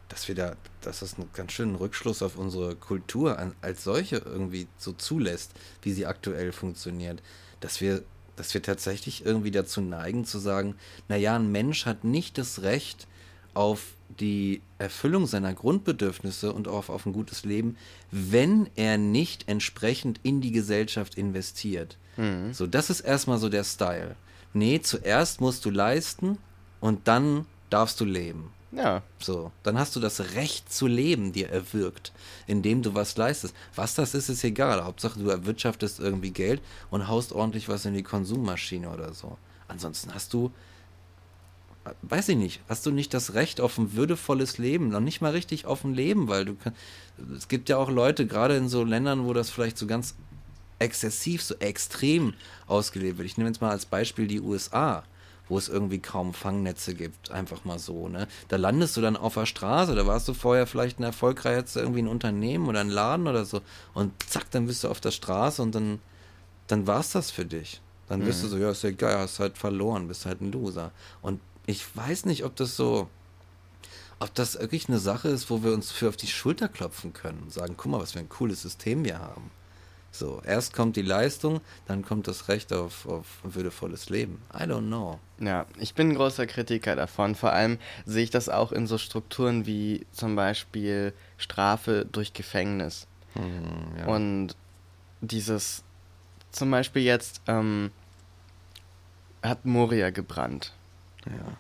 dass wir da, dass das einen ganz schönen Rückschluss auf unsere Kultur an, als solche irgendwie so zulässt, wie sie aktuell funktioniert. Dass wir dass wir tatsächlich irgendwie dazu neigen zu sagen, naja, ein Mensch hat nicht das Recht auf die Erfüllung seiner Grundbedürfnisse und auch auf ein gutes Leben, wenn er nicht entsprechend in die Gesellschaft investiert. Mhm. So, das ist erstmal so der Style. Nee, zuerst musst du leisten und dann darfst du leben. Ja. So, dann hast du das Recht zu leben dir erwirkt, indem du was leistest. Was das ist, ist egal. Hauptsache, du erwirtschaftest irgendwie Geld und haust ordentlich was in die Konsummaschine oder so. Ansonsten hast du, weiß ich nicht, hast du nicht das Recht auf ein würdevolles Leben, noch nicht mal richtig auf ein Leben, weil du kann, es gibt ja auch Leute, gerade in so Ländern, wo das vielleicht so ganz exzessiv, so extrem ausgelebt wird. Ich nehme jetzt mal als Beispiel die USA wo es irgendwie kaum Fangnetze gibt, einfach mal so, ne? Da landest du dann auf der Straße, da warst du vorher vielleicht ein erfolgreiches irgendwie ein Unternehmen oder ein Laden oder so und zack, dann bist du auf der Straße und dann, dann war's das für dich. Dann bist Mhm. du so, ja, ist ja egal, hast halt verloren, bist halt ein Loser. Und ich weiß nicht, ob das so, ob das wirklich eine Sache ist, wo wir uns für auf die Schulter klopfen können und sagen, guck mal, was für ein cooles System wir haben. So, erst kommt die Leistung, dann kommt das Recht auf, auf ein würdevolles Leben. I don't know. Ja, ich bin ein großer Kritiker davon. Vor allem sehe ich das auch in so Strukturen wie zum Beispiel Strafe durch Gefängnis. Hm, ja. Und dieses, zum Beispiel jetzt, ähm, hat Moria gebrannt. ja.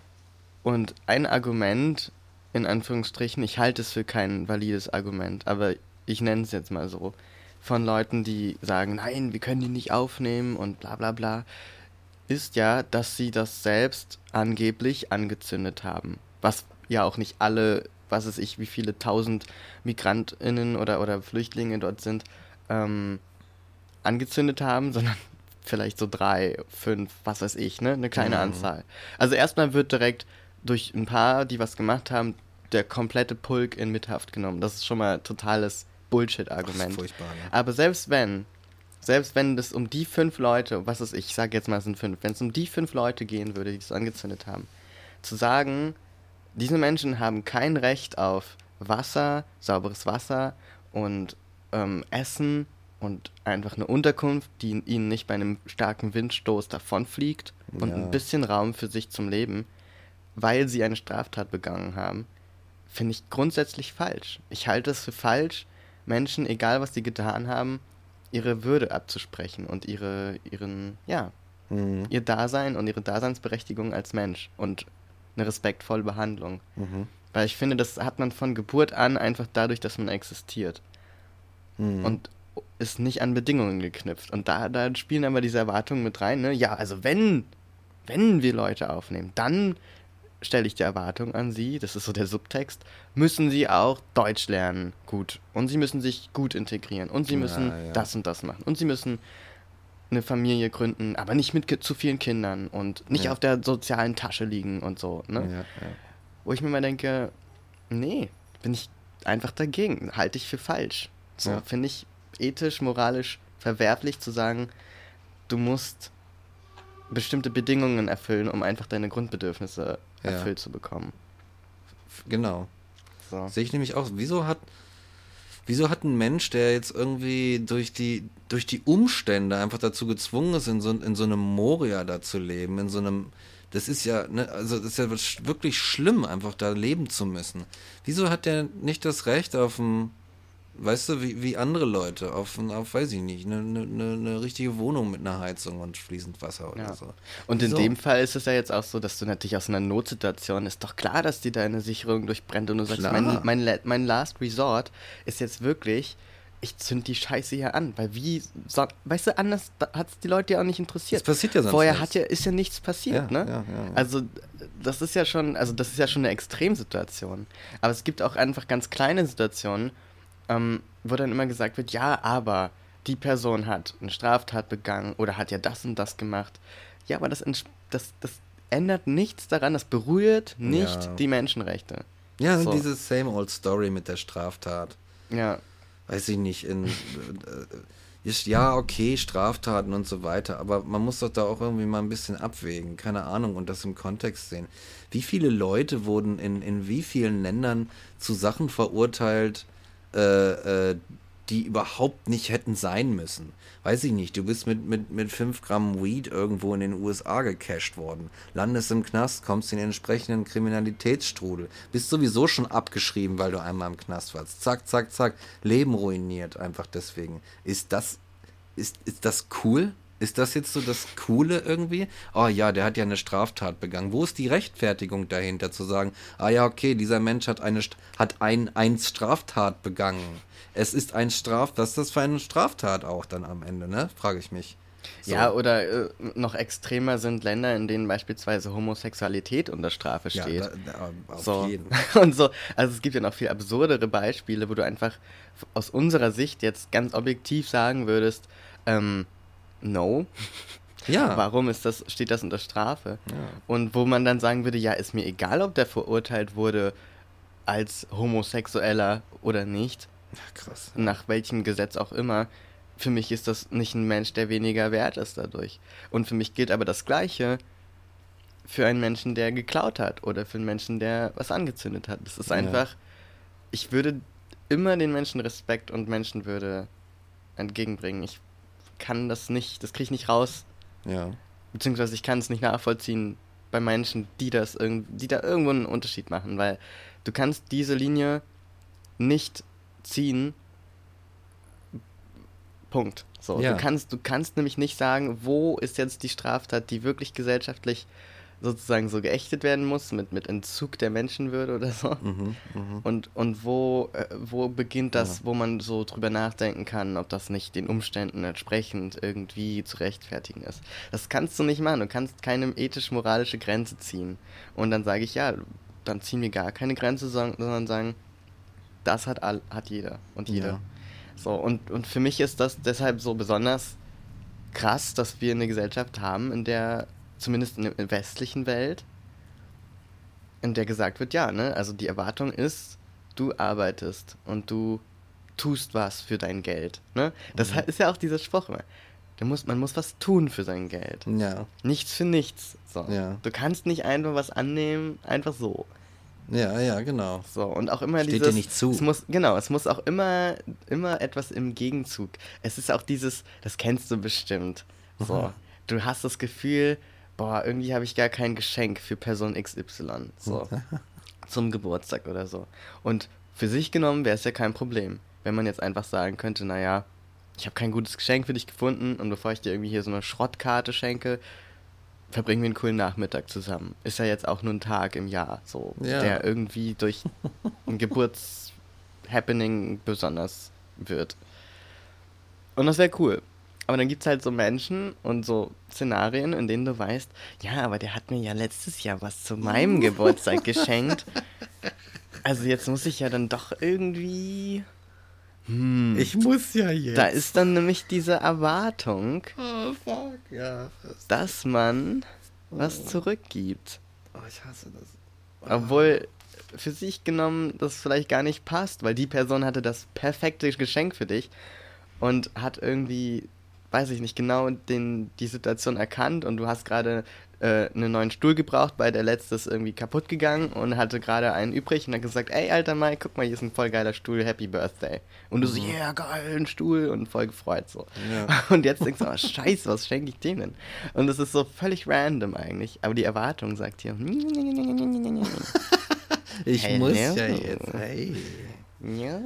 Und ein Argument, in Anführungsstrichen, ich halte es für kein valides Argument, aber ich nenne es jetzt mal so, von Leuten, die sagen, nein, wir können die nicht aufnehmen und bla bla bla, ist ja, dass sie das selbst angeblich angezündet haben. Was ja auch nicht alle, was weiß ich, wie viele tausend MigrantInnen oder, oder Flüchtlinge dort sind, ähm, angezündet haben, *laughs* sondern vielleicht so drei, fünf, was weiß ich, ne? Eine kleine Mhm. Anzahl. Also erstmal wird direkt durch ein paar, die was gemacht haben, der komplette Pulk in Mithaft genommen. Das ist schon mal totales Bullshit-Argument. furchtbar, ne? Aber selbst wenn, selbst wenn es um die fünf Leute, was ist ich, ich sage jetzt mal, es sind fünf, wenn es um die fünf Leute gehen würde, die es angezündet haben, zu sagen, diese Menschen haben kein Recht auf Wasser, sauberes Wasser und ähm, Essen und einfach eine Unterkunft, die ihnen nicht bei einem starken Windstoß davonfliegt und Ja. ein bisschen Raum für sich zum Leben, weil sie eine Straftat begangen haben, finde ich grundsätzlich falsch. Ich halte es für falsch, Menschen, egal was sie getan haben, ihre Würde abzusprechen und ihre, ihren, ja, Mhm. ihr Dasein und ihre Daseinsberechtigung als Mensch und eine respektvolle Behandlung. Mhm. Weil ich finde, das hat man von Geburt an einfach dadurch, dass man existiert Mhm. und ist nicht an Bedingungen geknüpft. Und da, da spielen aber diese Erwartungen mit rein, ne? Ja, also wenn, wenn wir Leute aufnehmen, dann stelle ich die Erwartung an sie, das ist so der Subtext, müssen sie auch Deutsch lernen, gut. Und sie müssen sich gut integrieren. Und sie Ja, müssen ja. das und das machen. Und sie müssen eine Familie gründen, aber nicht mit zu vielen Kindern und nicht Ja. auf der sozialen Tasche liegen und so, ne? ja, ja. Wo ich mir mal denke, nee, bin ich einfach dagegen, halte ich für falsch. So, Ja. finde ich ethisch, moralisch verwerflich zu sagen, du musst bestimmte Bedingungen erfüllen, um einfach deine Grundbedürfnisse Ja. erfüllt zu bekommen. Genau. So. Sehe ich nämlich auch. Wieso hat, wieso hat ein Mensch, der jetzt irgendwie durch die, durch die Umstände einfach dazu gezwungen ist, in so, in so einem Moria da zu leben, in so einem, das ist ja, ne, also das ist ja wirklich schlimm, einfach da leben zu müssen. Wieso hat der nicht das Recht auf ein, weißt du, wie, wie andere Leute, auf, auf weiß ich nicht, eine, eine, eine, eine richtige Wohnung mit einer Heizung und fließend Wasser oder Ja. so. Und in Wieso? dem Fall ist es ja jetzt auch so, dass du natürlich aus einer Notsituation, ist doch klar, dass dir deine Sicherung durchbrennt und du sagst, Klar. mein, mein, La- mein Last Resort ist jetzt wirklich, ich zünd die Scheiße hier an, weil wie, so, weißt du, anders hat es die Leute ja auch nicht interessiert. Das passiert ja sonst Vorher nichts. hat ja, ist ja nichts passiert, Ja, ne? ja, ja. Also das ist ja schon, also das ist ja schon eine Extremsituation. Aber es gibt auch einfach ganz kleine Situationen, ähm, wo dann immer gesagt wird, ja, aber die Person hat eine Straftat begangen oder hat ja das und das gemacht. Ja, aber das, das, das ändert nichts daran, das berührt nicht Ja. die Menschenrechte. Ja, So. diese same old story mit der Straftat. Ja, weiß ich nicht, in, *laughs* äh, ist, ja, okay, Straftaten und so weiter, aber man muss doch da auch irgendwie mal ein bisschen abwägen, keine Ahnung, und das im Kontext sehen. Wie viele Leute wurden in, in wie vielen Ländern zu Sachen verurteilt, äh, äh, die überhaupt nicht hätten sein müssen. Weiß ich nicht, du bist mit, mit, mit 5 Gramm Weed irgendwo in den USA gecasht worden, landest im Knast, kommst in den entsprechenden Kriminalitätsstrudel, bist sowieso schon abgeschrieben, weil du einmal im Knast warst. Zack, zack, zack, Leben ruiniert einfach deswegen. Ist das, ist, ist das cool? Ist das jetzt so das Coole irgendwie? Oh ja, der hat ja eine Straftat begangen. Wo ist die Rechtfertigung dahinter zu sagen, ah ja, okay, dieser Mensch hat eine hat ein, ein Straftat begangen. Es ist ein Straf, was ist das für eine Straftat auch dann am Ende, ne? Frage ich mich. So. Ja, oder äh, noch extremer sind Länder, in denen beispielsweise Homosexualität unter Strafe steht. Ja, da, da, auf so. jeden. *laughs* Und so, also es gibt ja noch viel absurdere Beispiele, wo du einfach aus unserer Sicht jetzt ganz objektiv sagen würdest, ähm, no. Ja. Warum ist das, steht das unter Strafe? Ja. Und wo man dann sagen würde, ja, ist mir egal, ob der verurteilt wurde als Homosexueller oder nicht. Ja, krass. Nach welchem Gesetz auch immer. Für mich ist das nicht ein Mensch, der weniger wert ist dadurch. Und für mich gilt aber das Gleiche für einen Menschen, der geklaut hat oder für einen Menschen, der was angezündet hat. Das ist einfach, ja. ich würde immer den Menschen Respekt und Menschenwürde entgegenbringen. Ich kann das nicht, das kriege ich nicht raus. Ja. Beziehungsweise ich kann es nicht nachvollziehen bei Menschen, die das die da irgendwo einen Unterschied machen, weil du kannst diese Linie nicht ziehen. Punkt. So, ja. du kannst, du kannst nämlich nicht sagen, wo ist jetzt die Straftat, die wirklich gesellschaftlich sozusagen so geächtet werden muss, mit, mit Entzug der Menschenwürde oder so. Mhm, mh. Und, und wo, äh, wo beginnt das, ja. wo man so drüber nachdenken kann, ob das nicht den Umständen entsprechend irgendwie zu rechtfertigen ist. Das kannst du nicht machen. Du kannst keine ethisch-moralische Grenze ziehen. Und dann sage ich, ja, dann ziehen wir gar keine Grenze, sondern sagen, das hat, all, hat jeder und jeder. Ja. So, und, und für mich ist das deshalb so besonders krass, dass wir eine Gesellschaft haben, in der zumindest in der westlichen Welt, in der gesagt wird, ja, ne, also die Erwartung ist, du arbeitest und du tust was für dein Geld. Ne? Das mhm. ist ja auch dieser Spruch immer. Du musst, man muss was tun für sein Geld. Ja. Nichts für nichts. So. Ja. Du kannst nicht einfach was annehmen, einfach so. Ja, ja, genau. So, und auch immer Steht dieses. dir nicht zu. Es muss, genau, es muss auch immer, immer etwas im Gegenzug. Es ist auch dieses, das kennst du bestimmt. So. Mhm. Du hast das Gefühl, boah, irgendwie habe ich gar kein Geschenk für Person XY. So. *laughs* zum Geburtstag oder so. Und für sich genommen wäre es ja kein Problem, wenn man jetzt einfach sagen könnte, naja, ich habe kein gutes Geschenk für dich gefunden und bevor ich dir irgendwie hier so eine Schrottkarte schenke, verbringen wir einen coolen Nachmittag zusammen. Ist ja jetzt auch nur ein Tag im Jahr, so, ja. der irgendwie durch ein Geburtshappening besonders wird. Und das wäre cool. Aber dann gibt es halt so Menschen und so Szenarien, in denen du weißt, ja, aber der hat mir ja letztes Jahr was zu meinem *laughs* Geburtstag geschenkt. Also jetzt muss ich ja dann doch irgendwie. Hm, ich muss ja jetzt. Da ist dann nämlich diese Erwartung, oh, fuck, ja, dass man oh. was zurückgibt. Oh, ich hasse das. Oh. Obwohl für sich genommen das vielleicht gar nicht passt, weil die Person hatte das perfekte Geschenk für dich und hat irgendwie weiß ich nicht, genau den, die Situation erkannt und du hast gerade äh, einen neuen Stuhl gebraucht, weil der letzte ist irgendwie kaputt gegangen und hatte gerade einen übrig und hat gesagt, ey, alter Mike, guck mal, hier ist ein voll geiler Stuhl, Happy Birthday. Und du so, ja, mhm. yeah, geil, ein Stuhl und voll gefreut so. Ja. *laughs* Und jetzt denkst du, oh, scheiße, was schenke ich dem denn? Und das ist so völlig random eigentlich, aber die Erwartung sagt hier, *laughs* ich hey, muss ja jetzt, hey. Ja.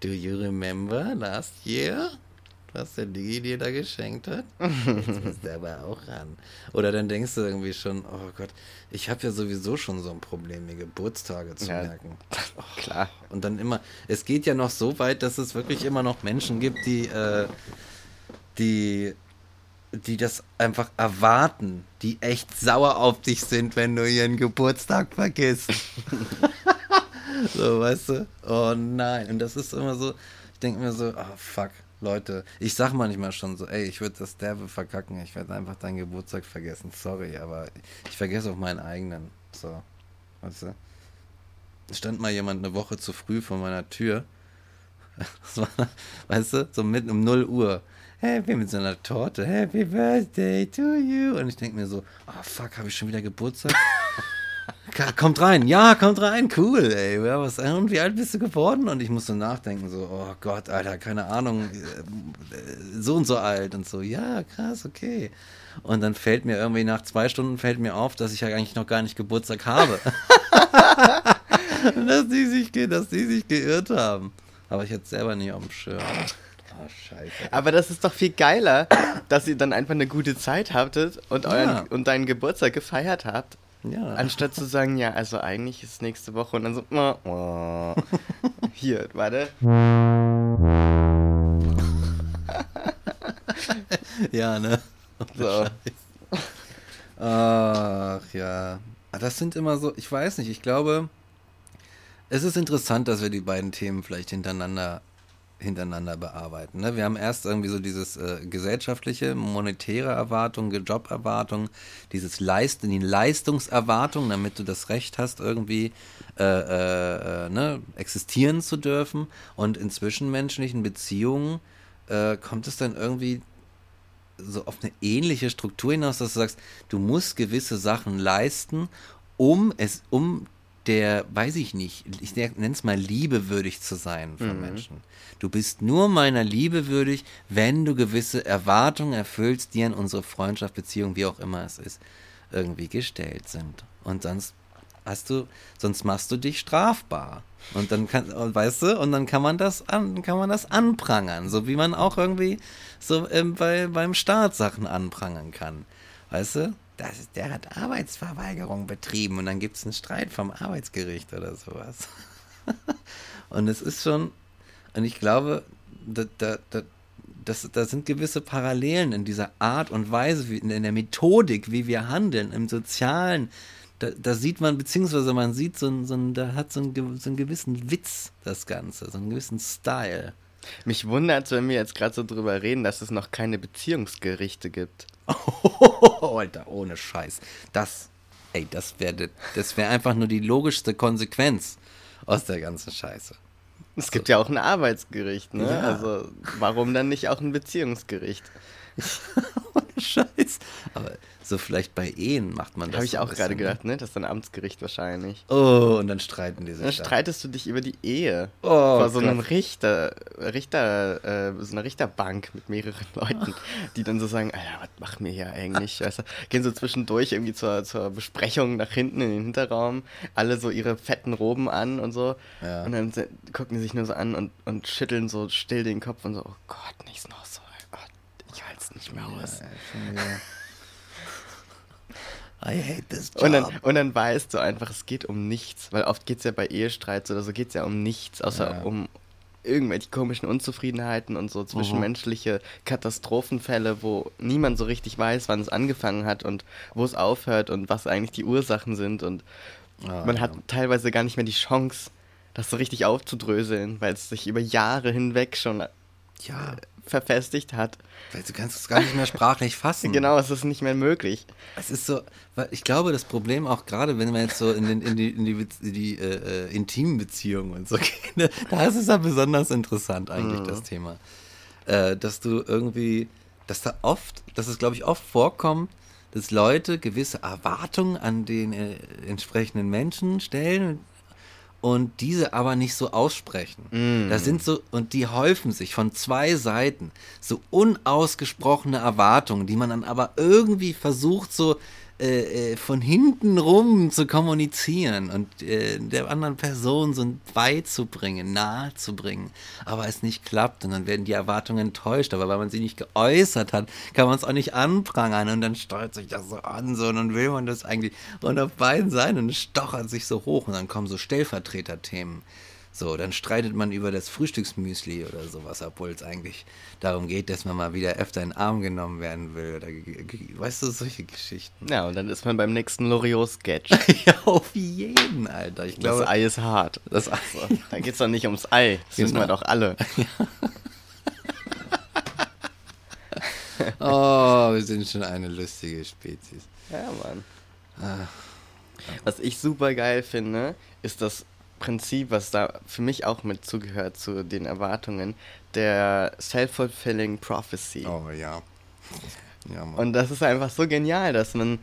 Do you remember last year? Was der Digi dir da geschenkt hat. *laughs* Jetzt muss der aber auch ran. Oder dann denkst du irgendwie schon, oh Gott, ich habe ja sowieso schon so ein Problem, mir Geburtstage zu ja, merken. Oh, *laughs* klar. Und dann immer, es geht ja noch so weit, dass es wirklich immer noch Menschen gibt, die, äh, die, die das einfach erwarten, die echt sauer auf dich sind, wenn du ihren Geburtstag vergisst. *laughs* so, weißt du? Oh nein. Und das ist immer so, ich denke mir so, oh fuck Leute, ich sag manchmal schon so, ey, ich würde das derbe verkacken, ich werde einfach deinen Geburtstag vergessen. Sorry, aber ich vergesse auch meinen eigenen. So, weißt du? Stand mal jemand eine Woche zu früh vor meiner Tür. *laughs* War, weißt du, so mitten um 0 Uhr. Happy mit so einer Torte. Happy Birthday to you. Und ich denke mir so, oh fuck, habe ich schon wieder Geburtstag? *laughs* Kommt rein, ja, kommt rein, cool, ey. Ja, was, und wie alt bist du geworden? Und ich musste nachdenken, so, oh Gott, Alter, keine Ahnung, äh, so und so alt und so, ja, krass, okay. Und dann fällt mir irgendwie nach zwei Stunden fällt mir auf, dass ich ja eigentlich noch gar nicht Geburtstag habe. *laughs* dass, die sich, dass die sich geirrt haben. Aber ich hatte es selber nicht auf dem Schirm. Oh, scheiße. Aber das ist doch viel geiler, dass ihr dann einfach eine gute Zeit habtet und, euren, Ja. und deinen Geburtstag gefeiert habt. Ja. Anstatt zu sagen, ja, also eigentlich ist nächste Woche und dann so, *laughs* oh, oh. hier, warte. *laughs* Ja, ne? *laughs* So. Ach ja. Ah, Das sind immer so, ich weiß nicht, ich glaube, es ist interessant, dass wir die beiden Themen vielleicht hintereinander, hintereinander bearbeiten. Ne? Wir haben erst irgendwie so dieses äh, gesellschaftliche, monetäre Erwartung, Joberwartung, dieses Leisten, die Leistungserwartung, damit du das Recht hast, irgendwie äh, äh, äh, ne, existieren zu dürfen. Und in zwischenmenschlichen Beziehungen äh, kommt es dann irgendwie so auf eine ähnliche Struktur hinaus, dass du sagst, du musst gewisse Sachen leisten, um es, um der, weiß ich nicht, ich nenne es mal liebewürdig zu sein von Menschen. Du bist nur meiner Liebe würdig, wenn du gewisse Erwartungen erfüllst, die an unsere Freundschaft, Beziehung, wie auch immer es ist, irgendwie gestellt sind. Und sonst hast du, sonst machst du dich strafbar. Und dann kann, und weißt du, und dann kann man das an, kann man das anprangern, so wie man auch irgendwie so ähm, bei, beim Staat Sachen anprangern kann. Weißt du? Das ist, der hat Arbeitsverweigerung betrieben und dann gibt es einen Streit vom Arbeitsgericht oder sowas. *laughs* und es ist schon, und ich glaube, da, da, da, das, da sind gewisse Parallelen in dieser Art und Weise, wie, in der Methodik, wie wir handeln, im Sozialen. Da, da sieht man, beziehungsweise man sieht so, so da hat so, ein, so einen gewissen Witz, das Ganze, so einen gewissen Style. Mich wundert, wenn wir jetzt gerade so drüber reden, dass es noch keine Beziehungsgerichte gibt. *laughs* Alter, ohne Scheiß. Das, ey, das wäre das wär einfach nur die logischste Konsequenz aus der ganzen Scheiße. Es gibt ja auch ein Arbeitsgericht, ne? Ja. Also warum dann nicht auch ein Beziehungsgericht? *laughs* Ohne Scheiß. Aber so vielleicht bei Ehen macht man das. Habe ich so auch gerade bisschen, gedacht, ne? Das ist ein Amtsgericht wahrscheinlich. Ne? Oh, und dann streiten die sich. Dann da. streitest du dich über die Ehe. Oh, vor so einem. Richter, Richter, äh, so einer Richterbank mit mehreren *laughs* Leuten, die dann so sagen, Alter, was machen wir hier eigentlich? Weißt du, gehen so zwischendurch irgendwie zur, zur Besprechung nach hinten in den Hinterraum, alle so ihre fetten Roben an und so. Ja. Und dann gucken die sich nur so an und, und schütteln so still den Kopf und so, oh Gott, nicht noch so. Es nicht mehr aus. *laughs* I hate this job. Und dann, und dann weißt du einfach, es geht um nichts, weil oft geht es ja bei Ehestreits oder so, geht es ja um nichts, außer Ja. um irgendwelche komischen Unzufriedenheiten und so zwischenmenschliche Katastrophenfälle, wo niemand so richtig weiß, wann es angefangen hat und wo es aufhört und was eigentlich die Ursachen sind und Ah, man ja. hat teilweise gar nicht mehr die Chance, das so richtig aufzudröseln, weil es sich über Jahre hinweg schon ja, verfestigt hat. weil du kannst es gar nicht mehr sprachlich fassen. *laughs* Genau, es ist nicht mehr möglich. Es ist so, weil ich glaube, das Problem auch gerade, wenn wir jetzt so in, den, in die, in die, in die äh, äh, intimen Beziehungen und so *laughs* gehen, ne, da ist es ja besonders interessant eigentlich, Mhm. das Thema. Äh, dass du irgendwie, dass da oft, dass es glaube ich oft vorkommt, dass Leute gewisse Erwartungen an den äh, entsprechenden Menschen stellen und diese aber nicht so aussprechen. Das sind so, und die häufen sich von zwei Seiten. So unausgesprochene Erwartungen, die man dann aber irgendwie versucht, so äh, äh, von hinten rum zu kommunizieren und äh, der anderen Person so beizubringen, nahe zu bringen, aber es nicht klappt und dann werden die Erwartungen enttäuscht, aber weil man sie nicht geäußert hat, kann man es auch nicht anprangern. Und dann steuert sich das so an so und dann will man das eigentlich und auf beiden Seiten stochert sich so hoch. Und dann kommen so Stellvertreterthemen. So, dann streitet man über das Frühstücksmüsli oder sowas, obwohl es eigentlich darum geht, dass man mal wieder öfter in den Arm genommen werden will. Oder, weißt du, solche Geschichten. Ja, und dann ist man beim nächsten Loriot-Sketch. *laughs* ja, auf jeden, Alter. Ich Das glaube, Ei ist hart. das So, da geht es doch nicht ums Ei. Das wissen wir Genau. doch alle. *laughs* Oh, wir sind schon eine lustige Spezies. Ja, Mann. Was ich super geil finde, ist das Prinzip, was da für mich auch mit zugehört zu den Erwartungen, der Self-Fulfilling Prophecy. Oh ja. Ja, Mann. Und das ist einfach so genial, dass man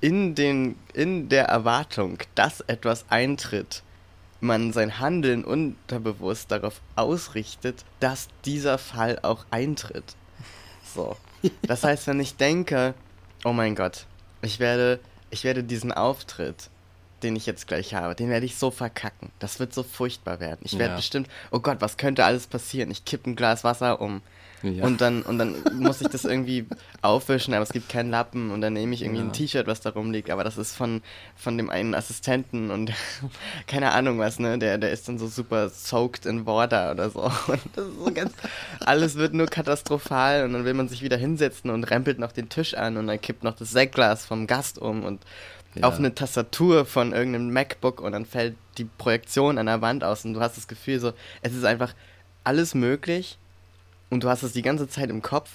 in, den, in der Erwartung, dass etwas eintritt, man sein Handeln unterbewusst darauf ausrichtet, dass dieser Fall auch eintritt. So. Das heißt, wenn ich denke, oh mein Gott, ich werde, ich werde diesen Auftritt, den ich jetzt gleich habe, den werde ich so verkacken. Das wird so furchtbar werden. Ich werde Ja. bestimmt, oh Gott, was könnte alles passieren? Ich kippe ein Glas Wasser um. Ja. Und dann, und dann muss ich das irgendwie aufwischen, aber es gibt keinen Lappen und dann nehme ich irgendwie Ja. ein T-Shirt, was da rumliegt, aber das ist von, von dem einen Assistenten und *laughs* keine Ahnung was, ne? Der, der ist dann so super soaked in water oder so. *laughs* Und das ist so ganz, alles wird nur katastrophal und dann will man sich wieder hinsetzen und rempelt noch den Tisch an und dann kippt noch das Sektglas vom Gast um und Ja. auf eine Tastatur von irgendeinem MacBook und dann fällt die Projektion an der Wand aus und du hast das Gefühl so, es ist einfach alles möglich und du hast es die ganze Zeit im Kopf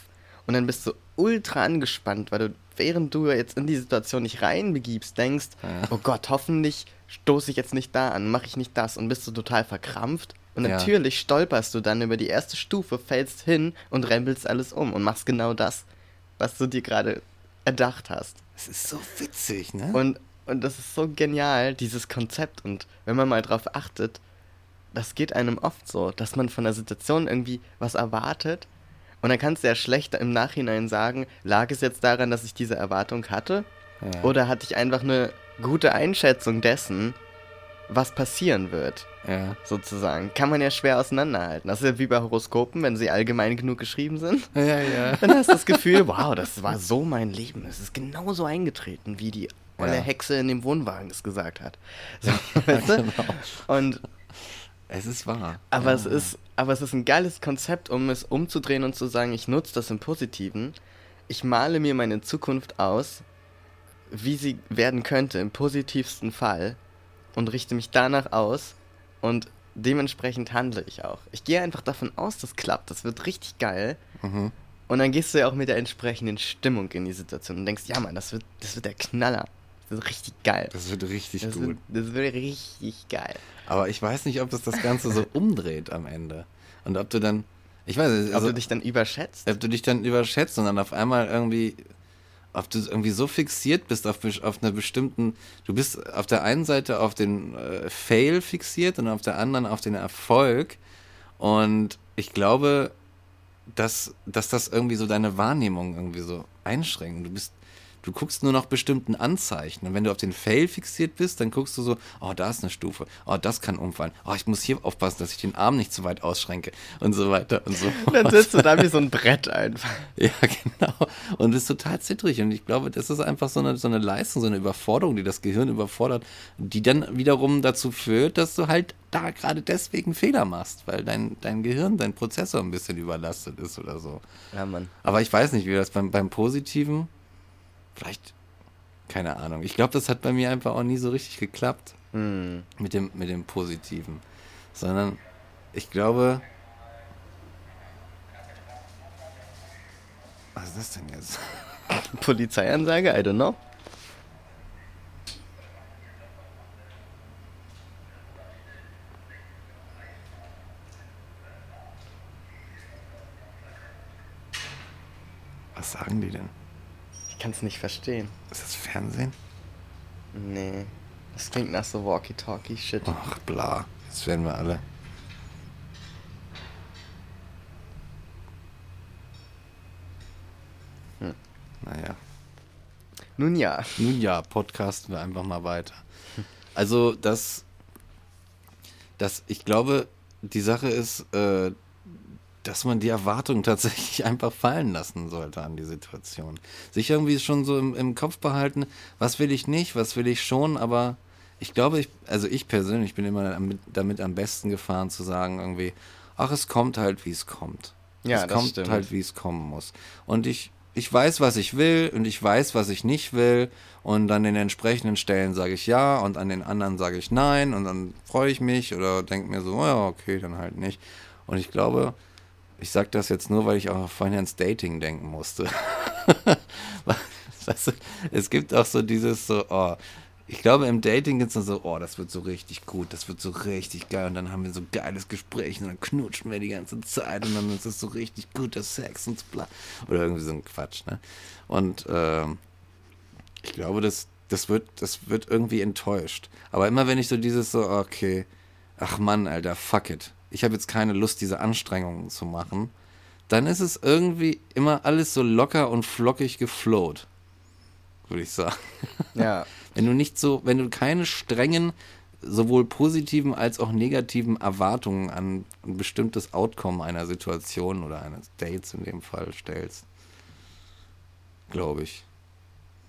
und dann bist du ultra angespannt, weil du, während du jetzt in die Situation nicht reinbegibst, denkst, Ja. oh Gott, hoffentlich stoße ich jetzt nicht da an, mache ich nicht das und bist du total verkrampft. Und Ja. natürlich stolperst du dann über die erste Stufe, fällst hin und rempelst alles um und machst genau das, was du dir gerade erdacht hast. Es ist so witzig, ne? Und, und das ist so genial, dieses Konzept. Und wenn man mal drauf achtet, das geht einem oft so, dass man von der Situation irgendwie was erwartet. Und dann kannst du ja schlecht im Nachhinein sagen, lag es jetzt daran, dass ich diese Erwartung hatte? Ja. Oder hatte ich einfach eine gute Einschätzung dessen, was passieren wird, ja. sozusagen? Kann man ja schwer auseinanderhalten. Das ist ja wie bei Horoskopen, wenn sie allgemein genug geschrieben sind. *laughs* Ja, ja. Dann hast du das Gefühl, wow, das war so mein Leben. Es ist genauso eingetreten, wie die olle Ja. Hexe in dem Wohnwagen es gesagt hat. So, *laughs* weißt du? genau. Und Es ist wahr. aber es ist, aber es ist ein geiles Konzept, um es umzudrehen und zu sagen, ich nutze das im Positiven. Ich male mir meine Zukunft aus, wie sie werden könnte im positivsten Fall und richte mich danach aus und dementsprechend handle ich auch. Ich gehe einfach davon aus, das klappt. Das wird richtig geil. Mhm. Und dann gehst du ja auch mit der entsprechenden Stimmung in die Situation und denkst, ja Mann, das wird, das wird der Knaller. Das wird richtig geil. Das wird richtig Das gut. wird, das wird richtig geil. Aber ich weiß nicht, ob das das Ganze so *laughs* umdreht am Ende. Und ob du dann, ich weiß nicht, Ob also, du dich dann überschätzt? ob du dich dann überschätzt und dann auf einmal irgendwie, ob du irgendwie so fixiert bist auf, auf einer bestimmten, du bist auf der einen Seite auf den äh, Fail fixiert und auf der anderen auf den Erfolg. Und ich glaube, dass, dass das irgendwie so deine Wahrnehmung irgendwie so einschränkt. Du bist, du guckst nur nach bestimmten Anzeichen. Und wenn du auf den Fail fixiert bist, dann guckst du so, oh, da ist eine Stufe, oh, das kann umfallen, oh, ich muss hier aufpassen, dass ich den Arm nicht zu weit ausschränke und so weiter und so. *laughs* dann sitzt du da wie so ein Brett einfach. *laughs* Ja, genau. Und bist total zittrig. Und ich glaube, das ist einfach so eine, so eine Leistung, so eine Überforderung, die das Gehirn überfordert, die dann wiederum dazu führt, dass du halt da gerade deswegen Fehler machst, weil dein, dein Gehirn, dein Prozessor ein bisschen überlastet ist oder so. Ja, Mann. Aber ich weiß nicht, wie das beim, beim Positiven, vielleicht, keine Ahnung. Ich glaube, das hat bei mir einfach auch nie so richtig geklappt Hm. mit dem, mit dem Positiven. Sondern ich glaube. Was ist das denn jetzt? *laughs* Polizeiansage? I don't know. Was sagen die denn? Ich kann es nicht verstehen. Ist das Fernsehen? Nee. Das klingt nach so Walkie-Talkie-Shit. Ach, bla. Jetzt werden wir alle. Hm. Naja. Nun ja. Nun ja, podcasten wir einfach mal weiter. Also, das, das, ich glaube, die Sache ist, äh, dass man die Erwartung tatsächlich *laughs* einfach fallen lassen sollte an die Situation. Sich irgendwie schon so im, im Kopf behalten, was will ich nicht, was will ich schon, aber ich glaube, ich, also ich persönlich bin immer damit, damit am besten gefahren zu sagen irgendwie, ach, es kommt halt, wie es kommt. Ja, es das kommt stimmt. halt, wie es kommen muss. Und ich, ich weiß, was ich will und ich weiß, was ich nicht will. Und an den entsprechenden Stellen sage ich ja und an den anderen sage ich nein und dann freue ich mich oder denke mir so, oh ja, okay, dann halt nicht. Und ich glaube, ich sage das jetzt nur, weil ich auch vorhin ans Dating denken musste. *laughs* weißt du, es gibt auch so dieses so, oh, ich glaube, im Dating gibt es so, oh, das wird so richtig gut, das wird so richtig geil und dann haben wir so geiles Gespräch und dann knutschen wir die ganze Zeit und dann ist es so richtig guter Sex und so bla. Oder irgendwie so ein Quatsch, ne? Und ähm, ich glaube, dass Das wird, das wird irgendwie enttäuscht. Aber immer wenn ich so dieses so, okay, ach Mann, Alter, fuck it. Ich habe jetzt keine Lust, diese Anstrengungen zu machen. Dann ist es irgendwie immer alles so locker und flockig geflowt. Würde ich sagen. Ja. *laughs* Wenn du nicht so, wenn du keine strengen, sowohl positiven als auch negativen Erwartungen an ein bestimmtes Outcome einer Situation oder eines Dates in dem Fall stellst. Glaube ich.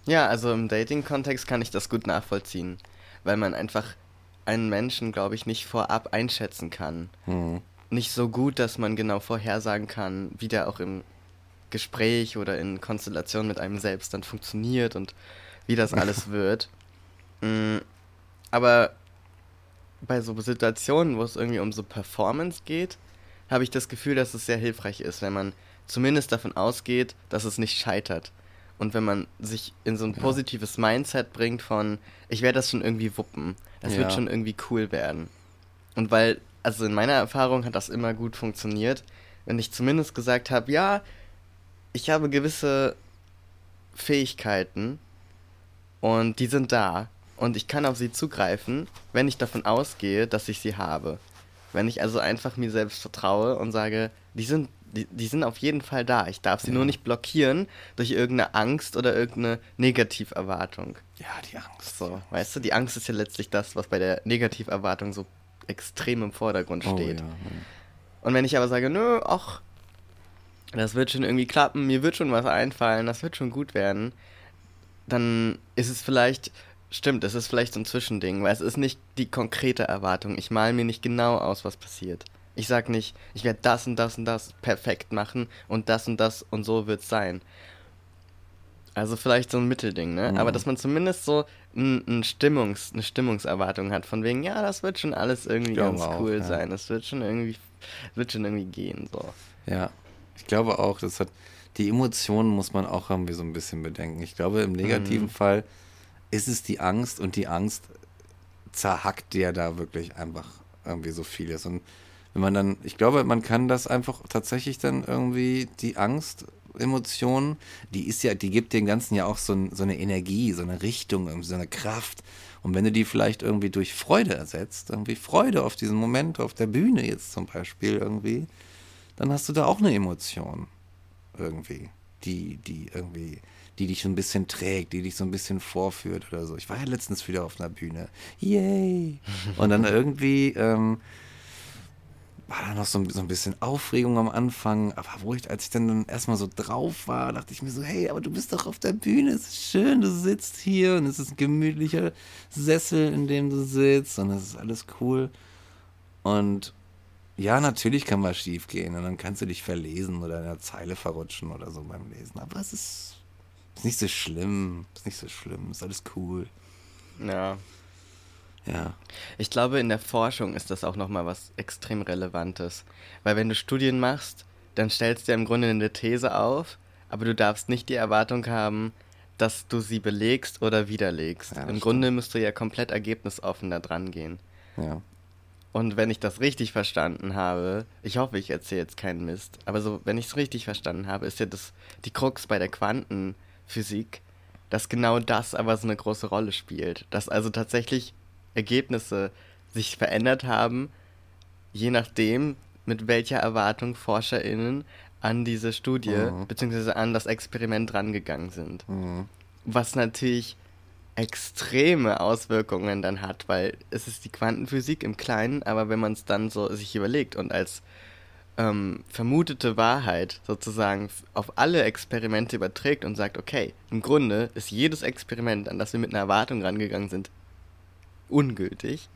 Ja, also im Dating-Kontext kann ich das gut nachvollziehen, weil man einfach einen Menschen, glaube ich, nicht vorab einschätzen kann. Hm. Nicht so gut, dass man genau vorhersagen kann, wie der auch im Gespräch oder in Konstellation mit einem selbst dann funktioniert und wie das alles *laughs* wird. Mm, Aber bei so Situationen, wo es irgendwie um so Performance geht, habe ich das Gefühl, dass es sehr hilfreich ist, wenn man zumindest davon ausgeht, dass es nicht scheitert. Und wenn man sich in so ein Ja. positives Mindset bringt von, ich werde das schon irgendwie wuppen, das Ja. wird schon irgendwie cool werden. Und weil, also in meiner Erfahrung hat das immer gut funktioniert, wenn ich zumindest gesagt habe, ja, ich habe gewisse Fähigkeiten und die sind da und ich kann auf sie zugreifen, wenn ich davon ausgehe, dass ich sie habe. Wenn ich also einfach mir selbst vertraue und sage, die sind, die, die sind auf jeden Fall da. Ich darf sie Ja. nur nicht blockieren durch irgendeine Angst oder irgendeine Negativerwartung. Ja, die Angst. So, weißt du, die Angst ist ja letztlich das, was bei der Negativerwartung so extrem im Vordergrund Oh, steht. ja, Und wenn ich aber sage, nö, ach, das wird schon irgendwie klappen, mir wird schon was einfallen, das wird schon gut werden, dann ist es vielleicht, stimmt, es ist vielleicht so ein Zwischending, weil es ist nicht die konkrete Erwartung. Ich male mir nicht genau aus, was passiert. Ich sag nicht, ich werde das und das und das perfekt machen und das und das und so wird's sein. Also vielleicht so ein Mittelding, ne? Mhm. Aber dass man zumindest so ein, ein Stimmungs, eine Stimmungserwartung hat, von wegen, ja, das wird schon alles irgendwie ganz auch, cool ja. sein. Das wird schon irgendwie, wird schon irgendwie gehen, so. Ja, ich glaube auch, das hat die Emotionen muss man auch irgendwie so ein bisschen bedenken. Ich glaube, im negativen Mhm. Fall ist es die Angst und die Angst zerhackt dir da wirklich einfach irgendwie so vieles. Und wenn man dann, ich glaube, man kann das einfach tatsächlich dann irgendwie die Angst, Emotionen, die ist ja, die gibt dem Ganzen ja auch so, ein, so eine Energie, so eine Richtung, so eine Kraft. Und wenn du die vielleicht irgendwie durch Freude ersetzt, irgendwie Freude auf diesen Moment auf der Bühne jetzt zum Beispiel irgendwie, dann hast du da auch eine Emotion irgendwie, die, die irgendwie, die dich so ein bisschen trägt, die dich so ein bisschen vorführt oder so. Ich war ja letztens wieder auf einer Bühne. Yay! Und dann *laughs* irgendwie ähm, war da noch so ein, so ein bisschen Aufregung am Anfang, aber wo ich, als ich dann, dann erstmal so drauf war, dachte ich mir so, hey, aber du bist doch auf der Bühne, es ist schön, du sitzt hier und es ist ein gemütlicher Sessel, in dem du sitzt und es ist alles cool. Und ja, natürlich kann was schief gehen und dann kannst du dich verlesen oder in der Zeile verrutschen oder so beim Lesen. Aber es ist, ist nicht so schlimm. Ist nicht so schlimm. Ist alles cool. Ja. Ja. Ich glaube, in der Forschung ist das auch nochmal was extrem Relevantes. Weil wenn du Studien machst, dann stellst du ja im Grunde eine These auf, aber du darfst nicht die Erwartung haben, dass du sie belegst oder widerlegst. Ja, Im stimmt. Grunde müsst du ja komplett ergebnisoffen da dran gehen. Ja. Und wenn ich das richtig verstanden habe, ich hoffe, ich erzähle jetzt keinen Mist, aber so, wenn ich es richtig verstanden habe, ist ja das die Krux bei der Quantenphysik, dass genau das aber so eine große Rolle spielt. Dass also tatsächlich Ergebnisse sich verändert haben, je nachdem, mit welcher Erwartung ForscherInnen an diese Studie Mhm. beziehungsweise an das Experiment rangegangen sind Mhm. was natürlich extreme Auswirkungen dann hat, weil es ist die Quantenphysik im Kleinen, aber wenn man es dann so sich überlegt und als ähm, vermutete Wahrheit sozusagen auf alle Experimente überträgt und sagt, okay, im Grunde ist jedes Experiment, an das wir mit einer Erwartung rangegangen sind, ungültig,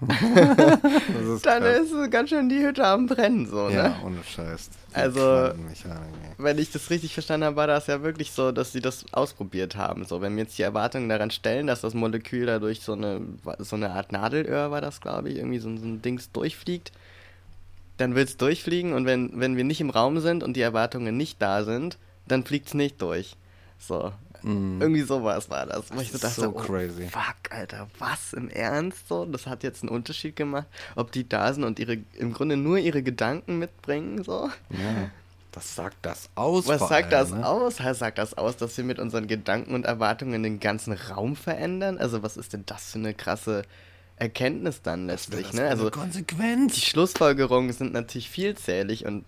ist dann krass. ist es ganz schön die Hütte am Brennen, so, Ja, ne? ohne Scheiß. Die Also- wenn ich das richtig verstanden habe, war das ja wirklich so, dass sie das ausprobiert haben. So, wenn wir jetzt die Erwartungen daran stellen, dass das Molekül dadurch so eine, so eine Art Nadelöhr war das, glaube ich, irgendwie so, ein- so ein Dings durchfliegt, dann wird es durchfliegen und wenn, wenn wir nicht im Raum sind und die Erwartungen nicht da sind, dann fliegt es nicht durch. So. Mhm. Irgendwie sowas war das. Wo ich so Das ist dachte, so oh, crazy. fuck, Alter, was im Ernst so? Das hat jetzt einen Unterschied gemacht, ob die da sind und ihre im Grunde nur ihre Gedanken mitbringen, so. Ja. Was sagt das aus? Was sagt allem, das ne? aus? Sagt das aus, dass wir mit unseren Gedanken und Erwartungen den ganzen Raum verändern? Also was ist denn das für eine krasse Erkenntnis dann Was letztlich? das Ne? Also die Konsequenz. Schlussfolgerungen sind natürlich vielzählig und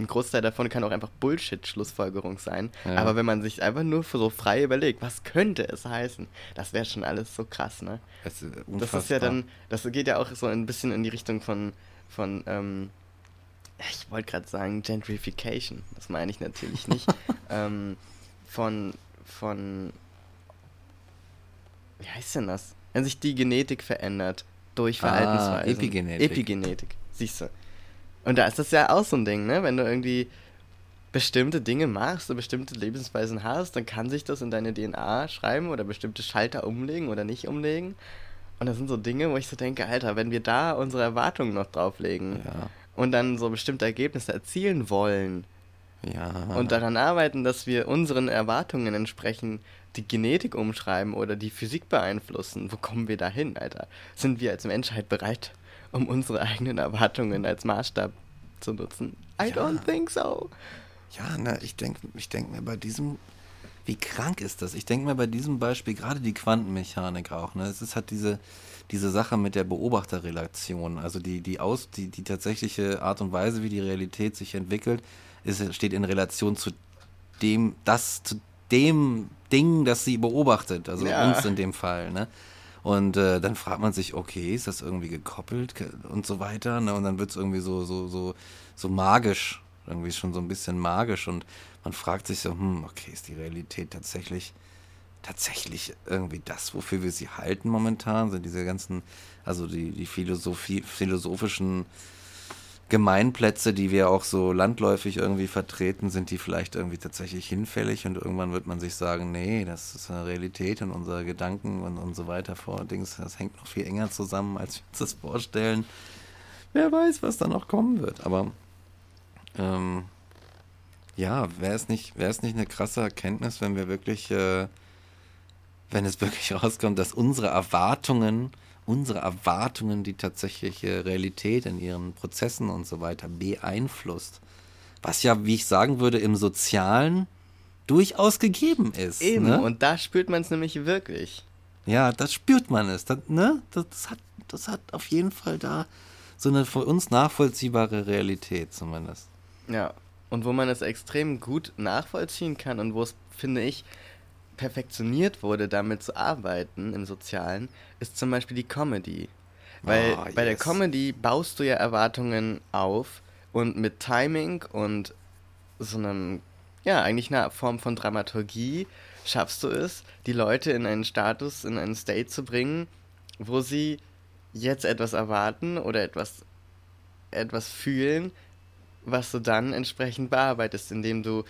ein Großteil davon kann auch einfach Bullshit-Schlussfolgerung sein. Ja. Aber wenn man sich einfach nur so frei überlegt, was könnte es heißen, das wäre schon alles so krass, ne? Das ist, Das ist ja dann, das geht ja auch so ein bisschen in die Richtung von, von ähm, ich wollte gerade sagen Gentrification, das meine ich natürlich nicht, *laughs* ähm, von, von, wie heißt denn das? Wenn sich die Genetik verändert durch Ah, Verhaltensweisen. Epigenetik. Epigenetik, siehst du. Und da ist das ja auch so ein Ding, ne? Wenn du irgendwie bestimmte Dinge machst und bestimmte Lebensweisen hast, dann kann sich das in deine DNA schreiben oder bestimmte Schalter umlegen oder nicht umlegen. Und das sind so Dinge, wo ich so denke, Alter, wenn wir da unsere Erwartungen noch drauflegen Ja. und dann so bestimmte Ergebnisse erzielen wollen Ja. und daran arbeiten, dass wir unseren Erwartungen entsprechend die Genetik umschreiben oder die Physik beeinflussen, wo kommen wir da hin, Alter? Sind wir als Menschheit bereit, um unsere eigenen Erwartungen als Maßstab zu nutzen? I Ja. don't think so. Ja, ne, ich denke ich denk mir bei diesem, wie krank ist das? Ich denke mir bei diesem Beispiel, gerade die Quantenmechanik auch, ne? Es ist halt diese, diese Sache mit der Beobachterrelation, also die, die, aus, die, die tatsächliche Art und Weise, wie die Realität sich entwickelt, ist, steht in Relation zu dem, das, zu dem Ding, das sie beobachtet, also Ja. uns in dem Fall, ne? Und äh, dann fragt man sich, okay, ist das irgendwie gekoppelt und so weiter, ne? Und dann wird es irgendwie so, so, so, so magisch, irgendwie schon so ein bisschen magisch und man fragt sich so, hm, okay, ist die Realität tatsächlich, tatsächlich irgendwie das, wofür wir sie halten momentan? Sind diese ganzen, also die, die Philosophie, philosophischen Gemeinplätze, die wir auch so landläufig irgendwie vertreten, sind die vielleicht irgendwie tatsächlich hinfällig und irgendwann wird man sich sagen, nee, das ist eine Realität und unsere Gedanken und, und so weiter vor Dings, das hängt noch viel enger zusammen, als wir uns das vorstellen. Wer weiß, was da noch kommen wird, aber ähm, ja, wäre es nicht, wäre es nicht eine krasse Erkenntnis, wenn wir wirklich, äh, wenn es *laughs* wirklich rauskommt, dass unsere Erwartungen, unsere Erwartungen die tatsächliche Realität in ihren Prozessen und so weiter beeinflusst. Was ja, wie ich sagen würde, im Sozialen durchaus gegeben ist. Eben, ne? und da spürt man es nämlich wirklich. Ja, das spürt man es. Das, ne? das, das, hat, das hat auf jeden Fall da so eine für uns nachvollziehbare Realität zumindest. Ja, und wo man es extrem gut nachvollziehen kann und wo es, finde ich, perfektioniert wurde, damit zu arbeiten im Sozialen, ist zum Beispiel die Comedy. Weil Ah, bei der yes. Comedy baust du ja Erwartungen auf und mit Timing und so einem, ja, eigentlich einer Form von Dramaturgie schaffst du es, die Leute in einen Status, in einen State zu bringen, wo sie jetzt etwas erwarten oder etwas, etwas fühlen, was du dann entsprechend bearbeitest, indem du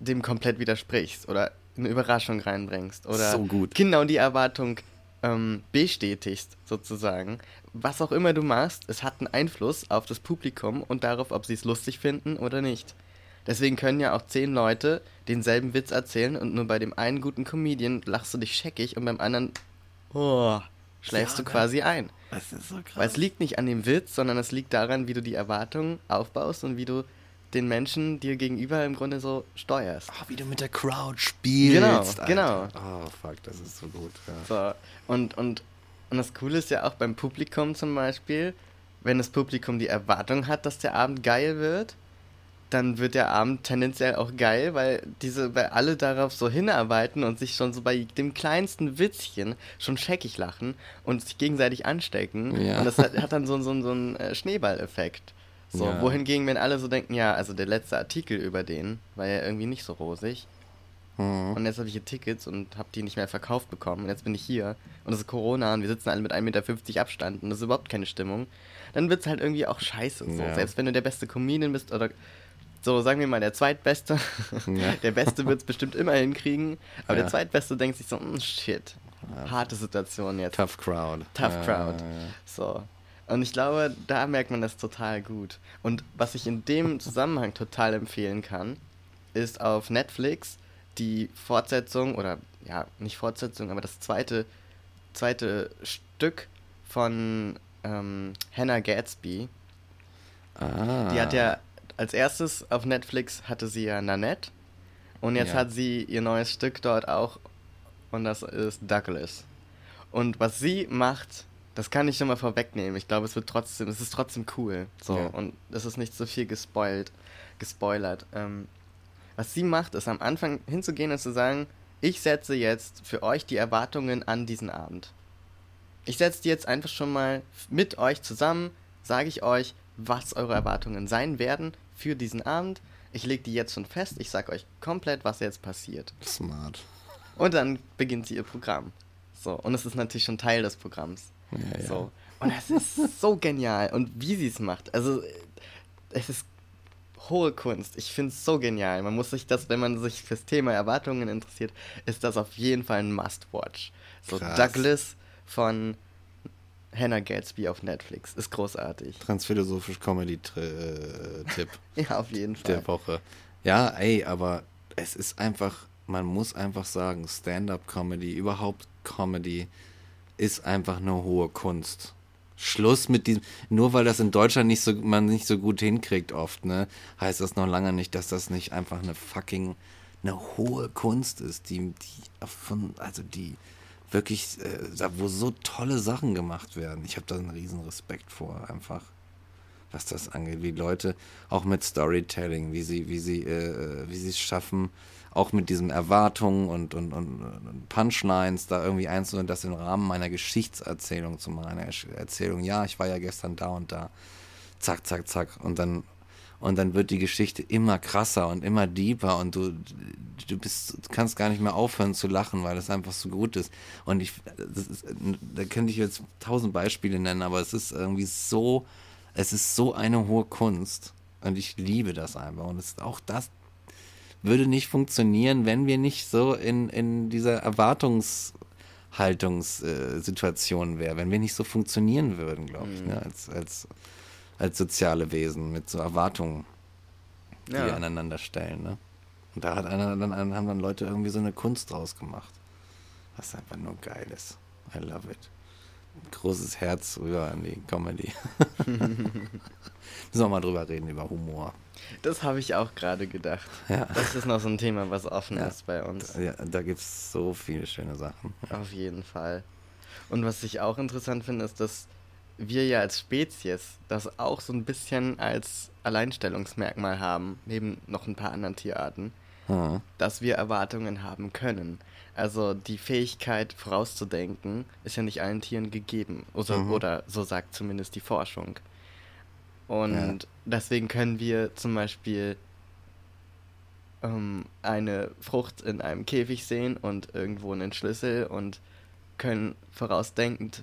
dem komplett widersprichst oder eine Überraschung reinbringst oder So gut. genau die Erwartung ähm, bestätigst, sozusagen. Was auch immer du machst, es hat einen Einfluss auf das Publikum und darauf, ob sie es lustig finden oder nicht. Deswegen können ja auch zehn Leute denselben Witz erzählen und nur bei dem einen guten Comedian lachst du dich scheckig und beim anderen oh, schläfst Ja, du quasi ein. Das ist so krass. Weil es liegt nicht an dem Witz, sondern es liegt daran, wie du die Erwartungen aufbaust und wie du den Menschen dir gegenüber im Grunde so steuerst. Ah, wie du mit der Crowd spielst. Genau, Alter. genau. Oh, fuck, das ist so gut. Ja. So, und, und, und das Coole ist ja auch beim Publikum zum Beispiel, wenn das Publikum die Erwartung hat, dass der Abend geil wird, dann wird der Abend tendenziell auch geil, weil diese, weil alle darauf so hinarbeiten und sich schon so bei dem kleinsten Witzchen schon scheckig lachen und sich gegenseitig anstecken. Ja. Und das hat, hat dann so, so, so einen äh, Schneeballeffekt. So, Ja. wohingegen, wenn alle so denken, ja, also der letzte Artikel über den war ja irgendwie nicht so rosig. Mhm. Und jetzt habe ich hier Tickets und habe die nicht mehr verkauft bekommen. Und jetzt bin ich hier. Und es ist Corona und wir sitzen alle mit 1,50 Meter Abstand und das ist überhaupt keine Stimmung. Dann wird es halt irgendwie auch scheiße. So. Ja. Selbst wenn du der beste Comedian bist oder so, sagen wir mal, der Zweitbeste. Ja. *laughs* Der Beste wird es bestimmt immer hinkriegen. Aber der Zweitbeste denkt sich so, "Mm, shit. Harte Situation jetzt. Tough Crowd. Tough Crowd. So. Und ich glaube, da merkt man das total gut. Und was ich in dem Zusammenhang total empfehlen kann, ist auf Netflix die Fortsetzung, oder ja, nicht Fortsetzung, aber das zweite, zweite Stück von ähm, Hannah Gadsby. Ah. Die hat ja als erstes auf Netflix hatte sie ja Nanette. Und jetzt Ja. hat sie ihr neues Stück dort auch. Und das ist Douglas. Und was sie macht, das kann ich schon mal vorwegnehmen. Ich glaube, es wird trotzdem, es ist trotzdem cool. So. Ja. Und es ist nicht so viel gespoilt, gespoilert. Ähm, was sie macht, ist am Anfang hinzugehen und zu sagen, ich setze jetzt für euch die Erwartungen an diesen Abend. Ich setze die jetzt einfach schon mal mit euch zusammen, sage ich euch, was eure Erwartungen sein werden für diesen Abend. Ich lege die jetzt schon fest, ich sage euch komplett, was jetzt passiert. Smart. Und dann beginnt sie ihr Programm. So, und es ist natürlich schon Teil des Programms. Ja, ja. So. Und es ist so genial. Und wie sie es macht, also äh, es ist hohe Kunst. Ich finde es so genial. Man muss sich das, wenn man sich fürs Thema Erwartungen interessiert, ist das auf jeden Fall ein Must-Watch. So Krass. Douglas von Hannah Gatsby auf Netflix. Ist großartig. Transphilosophisch Comedy-Tipp *laughs* Ja, auf jeden Fall. der Woche. Ja, ey, aber es ist einfach, man muss einfach sagen, Stand-up-Comedy, überhaupt Comedy, ist einfach eine hohe Kunst. Schluss mit diesem, nur weil das in Deutschland nicht so, man nicht so gut hinkriegt oft, ne, heißt das noch lange nicht, dass das nicht einfach eine fucking, eine hohe Kunst ist, die, die von, also die wirklich, äh, wo so tolle Sachen gemacht werden. Ich habe da einen riesen Respekt vor, einfach was das angeht, wie Leute auch mit Storytelling, wie sie, wie sie, äh, wie sie es schaffen, auch mit diesen Erwartungen und, und, und, Punchlines da irgendwie einzunehmen, das im Rahmen meiner Geschichtserzählung zu machen, einer Ersch- Erzählung, ja, ich war ja gestern da und da, zack, zack, zack, und dann und dann wird die Geschichte immer krasser und immer deeper und du, du bist, du kannst gar nicht mehr aufhören zu lachen, weil es einfach so gut ist. Und ich, das ist, da könnte ich jetzt tausend Beispiele nennen, aber es ist irgendwie so, es ist so eine hohe Kunst und ich liebe das einfach. Und es ist auch das würde nicht funktionieren, wenn wir nicht so in, in dieser Erwartungshaltungssituation wären, wenn wir nicht so funktionieren würden, glaube ich, ne? als, als, als soziale Wesen mit so Erwartungen, die wir Ja. aneinander stellen. Ne? Und da hat einer, dann, haben dann Leute irgendwie so eine Kunst draus gemacht. Was einfach nur geil ist. I love it. Großes Herz rüber an die Comedy. *laughs* *laughs* Müssen wir mal drüber reden, über Humor. Das habe ich auch gerade gedacht. Ja. Das ist noch so ein Thema, was offen Ja. ist bei uns. Ja, da gibt es so viele schöne Sachen. Auf jeden Fall. Und was ich auch interessant finde, ist, dass wir ja als Spezies das auch so ein bisschen als Alleinstellungsmerkmal haben, neben noch ein paar anderen Tierarten, Ja. dass wir Erwartungen haben können. Also die Fähigkeit vorauszudenken ist ja nicht allen Tieren gegeben. Oder, Mhm. oder so sagt zumindest die Forschung. Und Ja. Deswegen können wir zum Beispiel ähm, eine Frucht in einem Käfig sehen und irgendwo einen Schlüssel und können vorausdenkend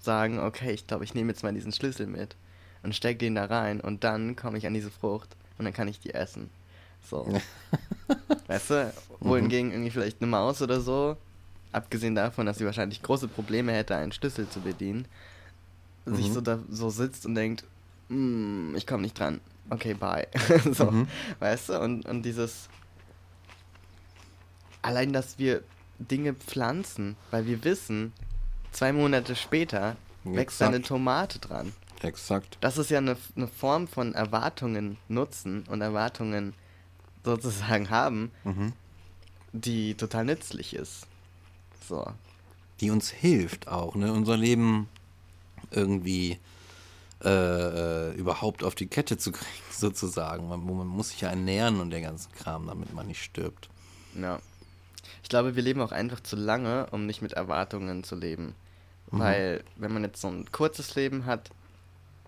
sagen, okay, ich glaube, ich nehme jetzt mal diesen Schlüssel mit und stecke den da rein und dann komme ich an diese Frucht und dann kann ich die essen. So. *laughs* weißt du, wohingegen irgendwie vielleicht eine Maus oder so, abgesehen davon, dass sie wahrscheinlich große Probleme hätte, einen Schlüssel zu bedienen, sich Mhm. so da so sitzt und denkt, "Mm, ich komme nicht dran. Okay, bye. *laughs* so, Mhm. weißt du, und, und dieses allein, dass wir Dinge pflanzen, weil wir wissen, zwei Monate später wächst Exakt. eine Tomate dran. Exakt. Das ist ja eine, eine Form von Erwartungen nutzen und Erwartungen sozusagen haben, Mhm. die total nützlich ist. So. Die uns hilft auch, ne? Unser Leben irgendwie äh, äh, überhaupt auf die Kette zu kriegen, *laughs* sozusagen. Man, man muss sich ja ernähren und der ganze Kram, damit man nicht stirbt. Ja. Ich glaube, wir leben auch einfach zu lange, um nicht mit Erwartungen zu leben. Mhm. Weil, wenn man jetzt so ein kurzes Leben hat,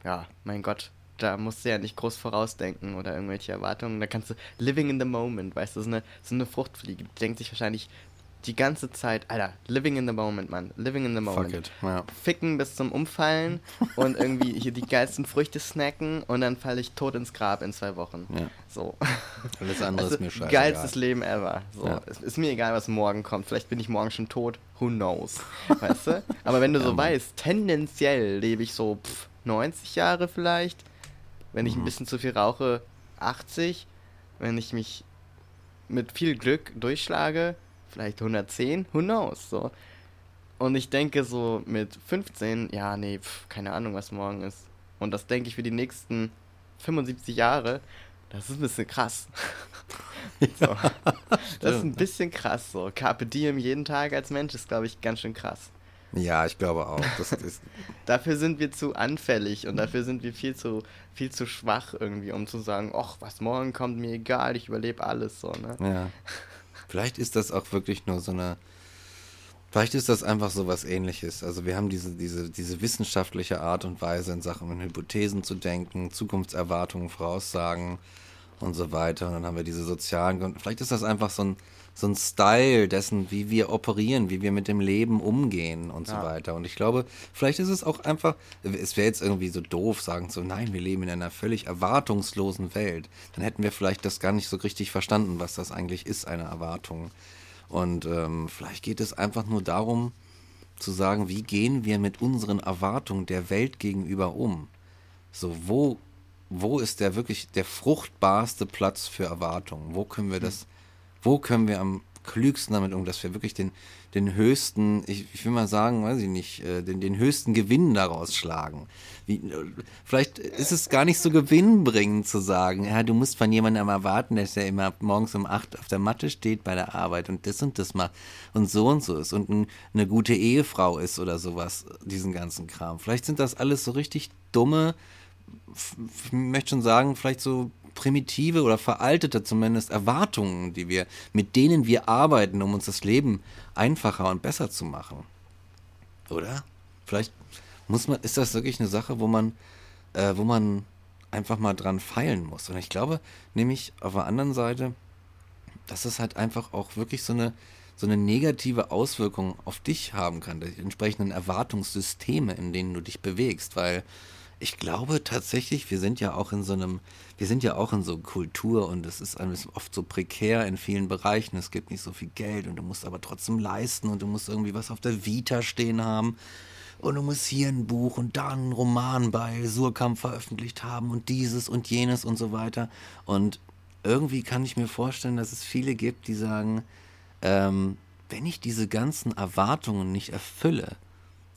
ja, mein Gott, da musst du ja nicht groß vorausdenken oder irgendwelche Erwartungen. Da kannst du living in the moment, weißt du, so eine, so eine Fruchtfliege, die denkt sich wahrscheinlich die ganze Zeit, Alter, living in the moment, Mann, living in the moment. Fuck it. Ja. Ficken bis zum Umfallen *laughs* und irgendwie hier die geilsten Früchte snacken und dann falle ich tot ins Grab in zwei Wochen. Ja. So. Alles andere Also, ist mir scheißegal. Geilstes Leben ever. So. Ja. Es ist mir egal, was morgen kommt. Vielleicht bin ich morgen schon tot. Who knows? Weißt du? Aber wenn du so *laughs* weißt, tendenziell lebe ich so pff, 90 Jahre vielleicht. Wenn ich ein Mhm. bisschen zu viel rauche, 80. Wenn ich mich mit viel Glück durchschlage, vielleicht 110. Who knows? So. Und ich denke so mit 15, ja, nee, pff, keine Ahnung, was morgen ist. Und das denke ich für die nächsten 75 Jahre. Das ist ein bisschen krass. *laughs* so. Das ist ein bisschen krass so. Carpe diem jeden Tag als Mensch ist, glaube ich, ganz schön krass. Ja, ich glaube auch. *laughs* Dafür sind wir zu anfällig und dafür sind wir viel zu, viel zu schwach irgendwie, um zu sagen, ach, was morgen kommt, mir egal, ich überlebe alles so, ne? ja. *laughs* Vielleicht ist das auch wirklich nur so eine. Vielleicht ist das einfach so was ähnliches. Also wir haben diese, diese, diese wissenschaftliche Art und Weise in Sachen Hypothesen zu denken, Zukunftserwartungen, Voraussagen und so weiter. Und dann haben wir diese sozialen Gründe. Vielleicht ist das einfach so ein, so ein Style dessen, wie wir operieren, wie wir mit dem Leben umgehen und so Ja. weiter. Und ich glaube, vielleicht ist es auch einfach, es wäre jetzt irgendwie so doof, sagen so, nein, wir leben in einer völlig erwartungslosen Welt. Dann hätten wir vielleicht das gar nicht so richtig verstanden, was das eigentlich ist, eine Erwartung. Und ähm, vielleicht geht es einfach nur darum, zu sagen, wie gehen wir mit unseren Erwartungen der Welt gegenüber um? So, wo, wo ist der wirklich der fruchtbarste Platz für Erwartungen? Wo können wir das, wo können wir am klügsten damit um, dass wir wirklich den, den höchsten, ich, ich will mal sagen, weiß ich nicht, äh, den, den höchsten Gewinn daraus schlagen. Wie, äh, vielleicht ist es gar nicht so gewinnbringend zu sagen, ja, du musst von jemandem erwarten, dass der immer morgens um acht auf der Matte steht bei der Arbeit und das und das macht und so und so ist und ein, eine gute Ehefrau ist oder sowas, diesen ganzen Kram. Vielleicht sind das alles so richtig dumme, ich möchte schon sagen, vielleicht so primitive oder veraltete zumindest Erwartungen, die wir, mit denen wir arbeiten, um uns das Leben einfacher und besser zu machen. Oder? Vielleicht muss man, ist das wirklich eine Sache, wo man, äh, wo man einfach mal dran feilen muss. Und ich glaube, nämlich auf der anderen Seite, dass es halt einfach auch wirklich so eine, so eine negative Auswirkung auf dich haben kann, die entsprechenden Erwartungssysteme, in denen du dich bewegst, weil ich glaube tatsächlich, wir sind ja auch in so einem, wir sind ja auch in so Kultur und es ist oft so prekär in vielen Bereichen. Es gibt nicht so viel Geld und du musst aber trotzdem leisten und du musst irgendwie was auf der Vita stehen haben. Und du musst hier ein Buch und da einen Roman bei Surkamp veröffentlicht haben und dieses und jenes und so weiter. Und irgendwie kann ich mir vorstellen, dass es viele gibt, die sagen, ähm, wenn ich diese ganzen Erwartungen nicht erfülle,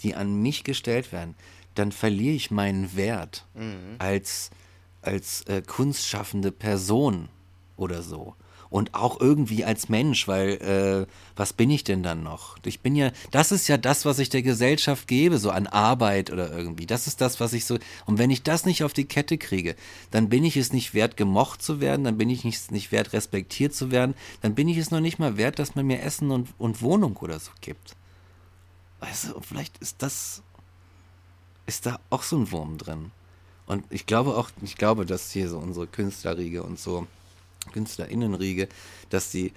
die an mich gestellt werden, dann verliere ich meinen Wert als, als äh, kunstschaffende Person oder so. Und auch irgendwie als Mensch, weil äh, was bin ich denn dann noch? Ich bin ja, das ist ja das, was ich der Gesellschaft gebe, so an Arbeit oder irgendwie. Das ist das, was ich so. Und wenn ich das nicht auf die Kette kriege, dann bin ich es nicht wert, gemocht zu werden, dann bin ich nicht, nicht wert, respektiert zu werden, dann bin ich es noch nicht mal wert, dass man mir Essen und, und Wohnung oder so gibt. Weißt du, vielleicht ist das, ist da auch so ein Wurm drin. Und ich glaube auch, ich glaube, dass hier so unsere Künstlerriege und so KünstlerInnenriege, dass die,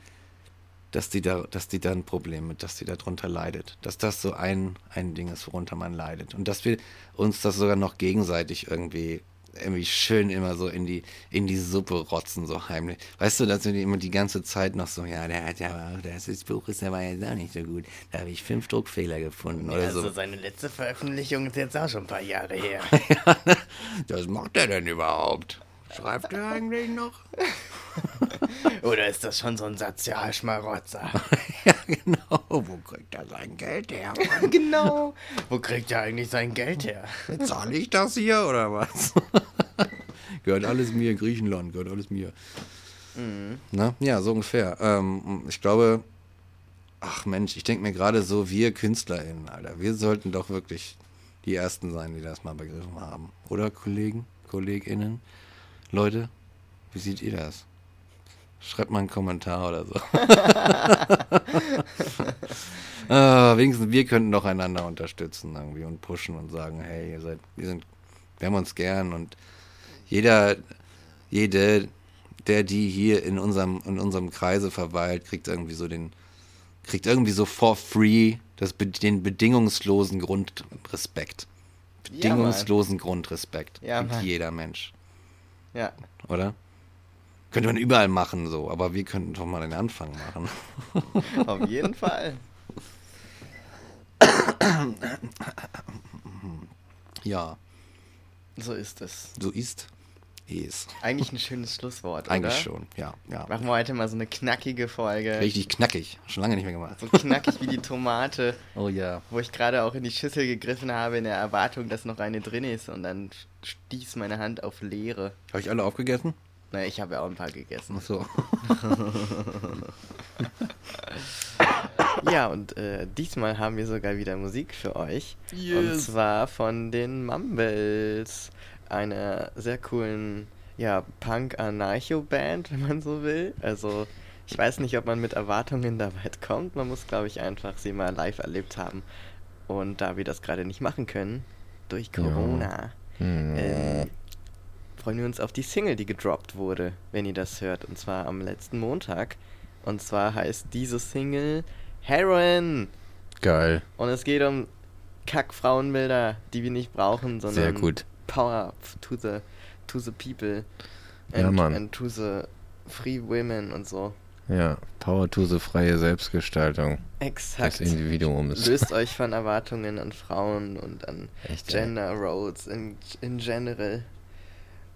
dass die da, dass die da ein Problem mit, dass die darunter leidet. Dass das so ein, ein Ding ist, worunter man leidet. Und dass wir uns das sogar noch gegenseitig irgendwie irgendwie schön immer so in die in die Suppe rotzen so heimlich. Weißt du, dass wir die immer die ganze Zeit noch so, ja, der hat ja aber das ist- Buch ist aber jetzt auch nicht so gut. Da habe ich fünf Druckfehler gefunden oder so. Also seine letzte Veröffentlichung ist jetzt auch schon ein paar Jahre her. *laughs* Was macht der denn überhaupt? Schreibt er eigentlich noch? *laughs* Oder ist das schon so ein Sozialschmarotzer? *laughs* ja, genau. Wo kriegt er sein Geld her? *laughs* genau. Wo kriegt er eigentlich sein Geld her? Zahle ich das hier oder was? gehört alles mir, Griechenland, gehört alles mir. Na, ja, so ungefähr. Ähm, ich glaube, ach Mensch, ich denke mir gerade so, wir KünstlerInnen, Alter, wir sollten doch wirklich die Ersten sein, die das mal begriffen haben. Oder Kollegen, KollegInnen? Leute, wie seht ihr das? Schreibt mal einen Kommentar oder so. *laughs* ah, wenigstens wir könnten doch einander unterstützen irgendwie und pushen und sagen, hey, ihr seid, wir sind, wir haben uns gern und jeder, jede, der die hier in unserem, in unserem Kreise verweilt, kriegt irgendwie so den, kriegt irgendwie so for free das, den bedingungslosen Grundrespekt. Ja. Bedingungslosen Grundrespekt. Ja, kriegt Mann. jeder Mensch, Ja. oder? Könnte man überall machen so, aber wir könnten doch mal den Anfang machen. *laughs* Auf jeden Fall. Ja, So ist es. so ist es. Eigentlich ein schönes Schlusswort, Eigentlich oder? schon, ja, ja. Machen wir heute mal so eine knackige Folge. Richtig knackig. Schon lange nicht mehr gemacht. So knackig wie die Tomate, *laughs* Oh ja. wo ich gerade auch in die Schüssel gegriffen habe in der Erwartung, dass noch eine drin ist und dann stieß meine Hand auf Leere. Habe ich alle aufgegessen? Na, ich habe ja auch ein paar gegessen. Ach so. *laughs* Ja, und äh, diesmal haben wir sogar wieder Musik für euch. Und Yes. zwar von den Mumbles. Einer sehr coolen, ja, Punk-Anarcho-Band, wenn man so will. Also, ich weiß nicht, ob man mit Erwartungen da weit kommt. Man muss, glaube ich, einfach sie mal live erlebt haben. Und da wir das gerade nicht machen können, durch Corona, Hm. ähm, freuen wir uns auf die Single, die gedroppt wurde, wenn ihr das hört. Und zwar am letzten Montag. Und zwar heißt diese Single Heroin. Geil. Und es geht um Kack-Frauenbilder, die wir nicht brauchen, sondern Sehr gut. Power to the, to the people. Ja, Mann. and to the free women und so. Ja, Power to the freie Selbstgestaltung Exakt. des Individuums. Löst euch *laughs* von Erwartungen an Frauen und an Echt. Gender Roles in, in general.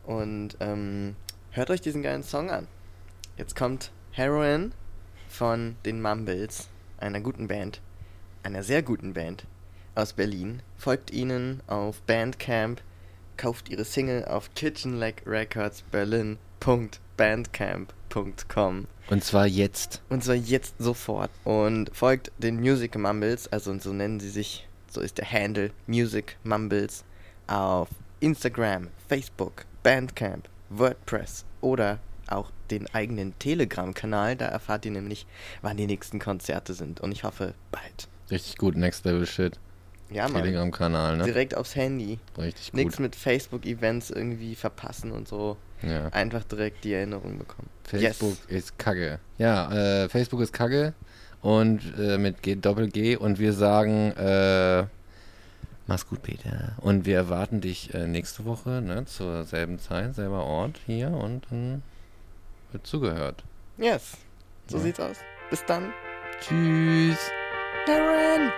Und ähm, hört euch diesen geilen Song an. Jetzt kommt Heroin von den Mumbles, einer guten Band, einer sehr guten Band aus Berlin. Folgt ihnen auf Bandcamp, kauft ihre Single auf Kitchen Leg Records Berlin.bandcamp.com. Und zwar jetzt. Und zwar jetzt sofort. Und folgt den Music Mumbles, also so nennen sie sich, so ist der Handle Music Mumbles, auf Instagram, Facebook, Bandcamp, WordPress oder auch den eigenen Telegram-Kanal. Da erfahrt ihr nämlich, wann die nächsten Konzerte sind. Und ich hoffe, bald. Richtig gut, Next Level Shit. Ja, Mann. Telegram-Kanal, ne? Direkt aufs Handy. Richtig Nichts gut. mit Facebook-Events irgendwie verpassen und so. Ja. Einfach direkt die Erinnerung bekommen. Facebook Yes. ist Kacke. Ja, äh, Facebook ist Kacke und äh, mit G Doppel G und wir sagen, äh, mach's gut, Peter. Und wir erwarten dich äh, nächste Woche, ne, zur selben Zeit, selber Ort hier und dann wird zugehört. Yes. So Ja. sieht's aus. Bis dann. Tschüss. Heron!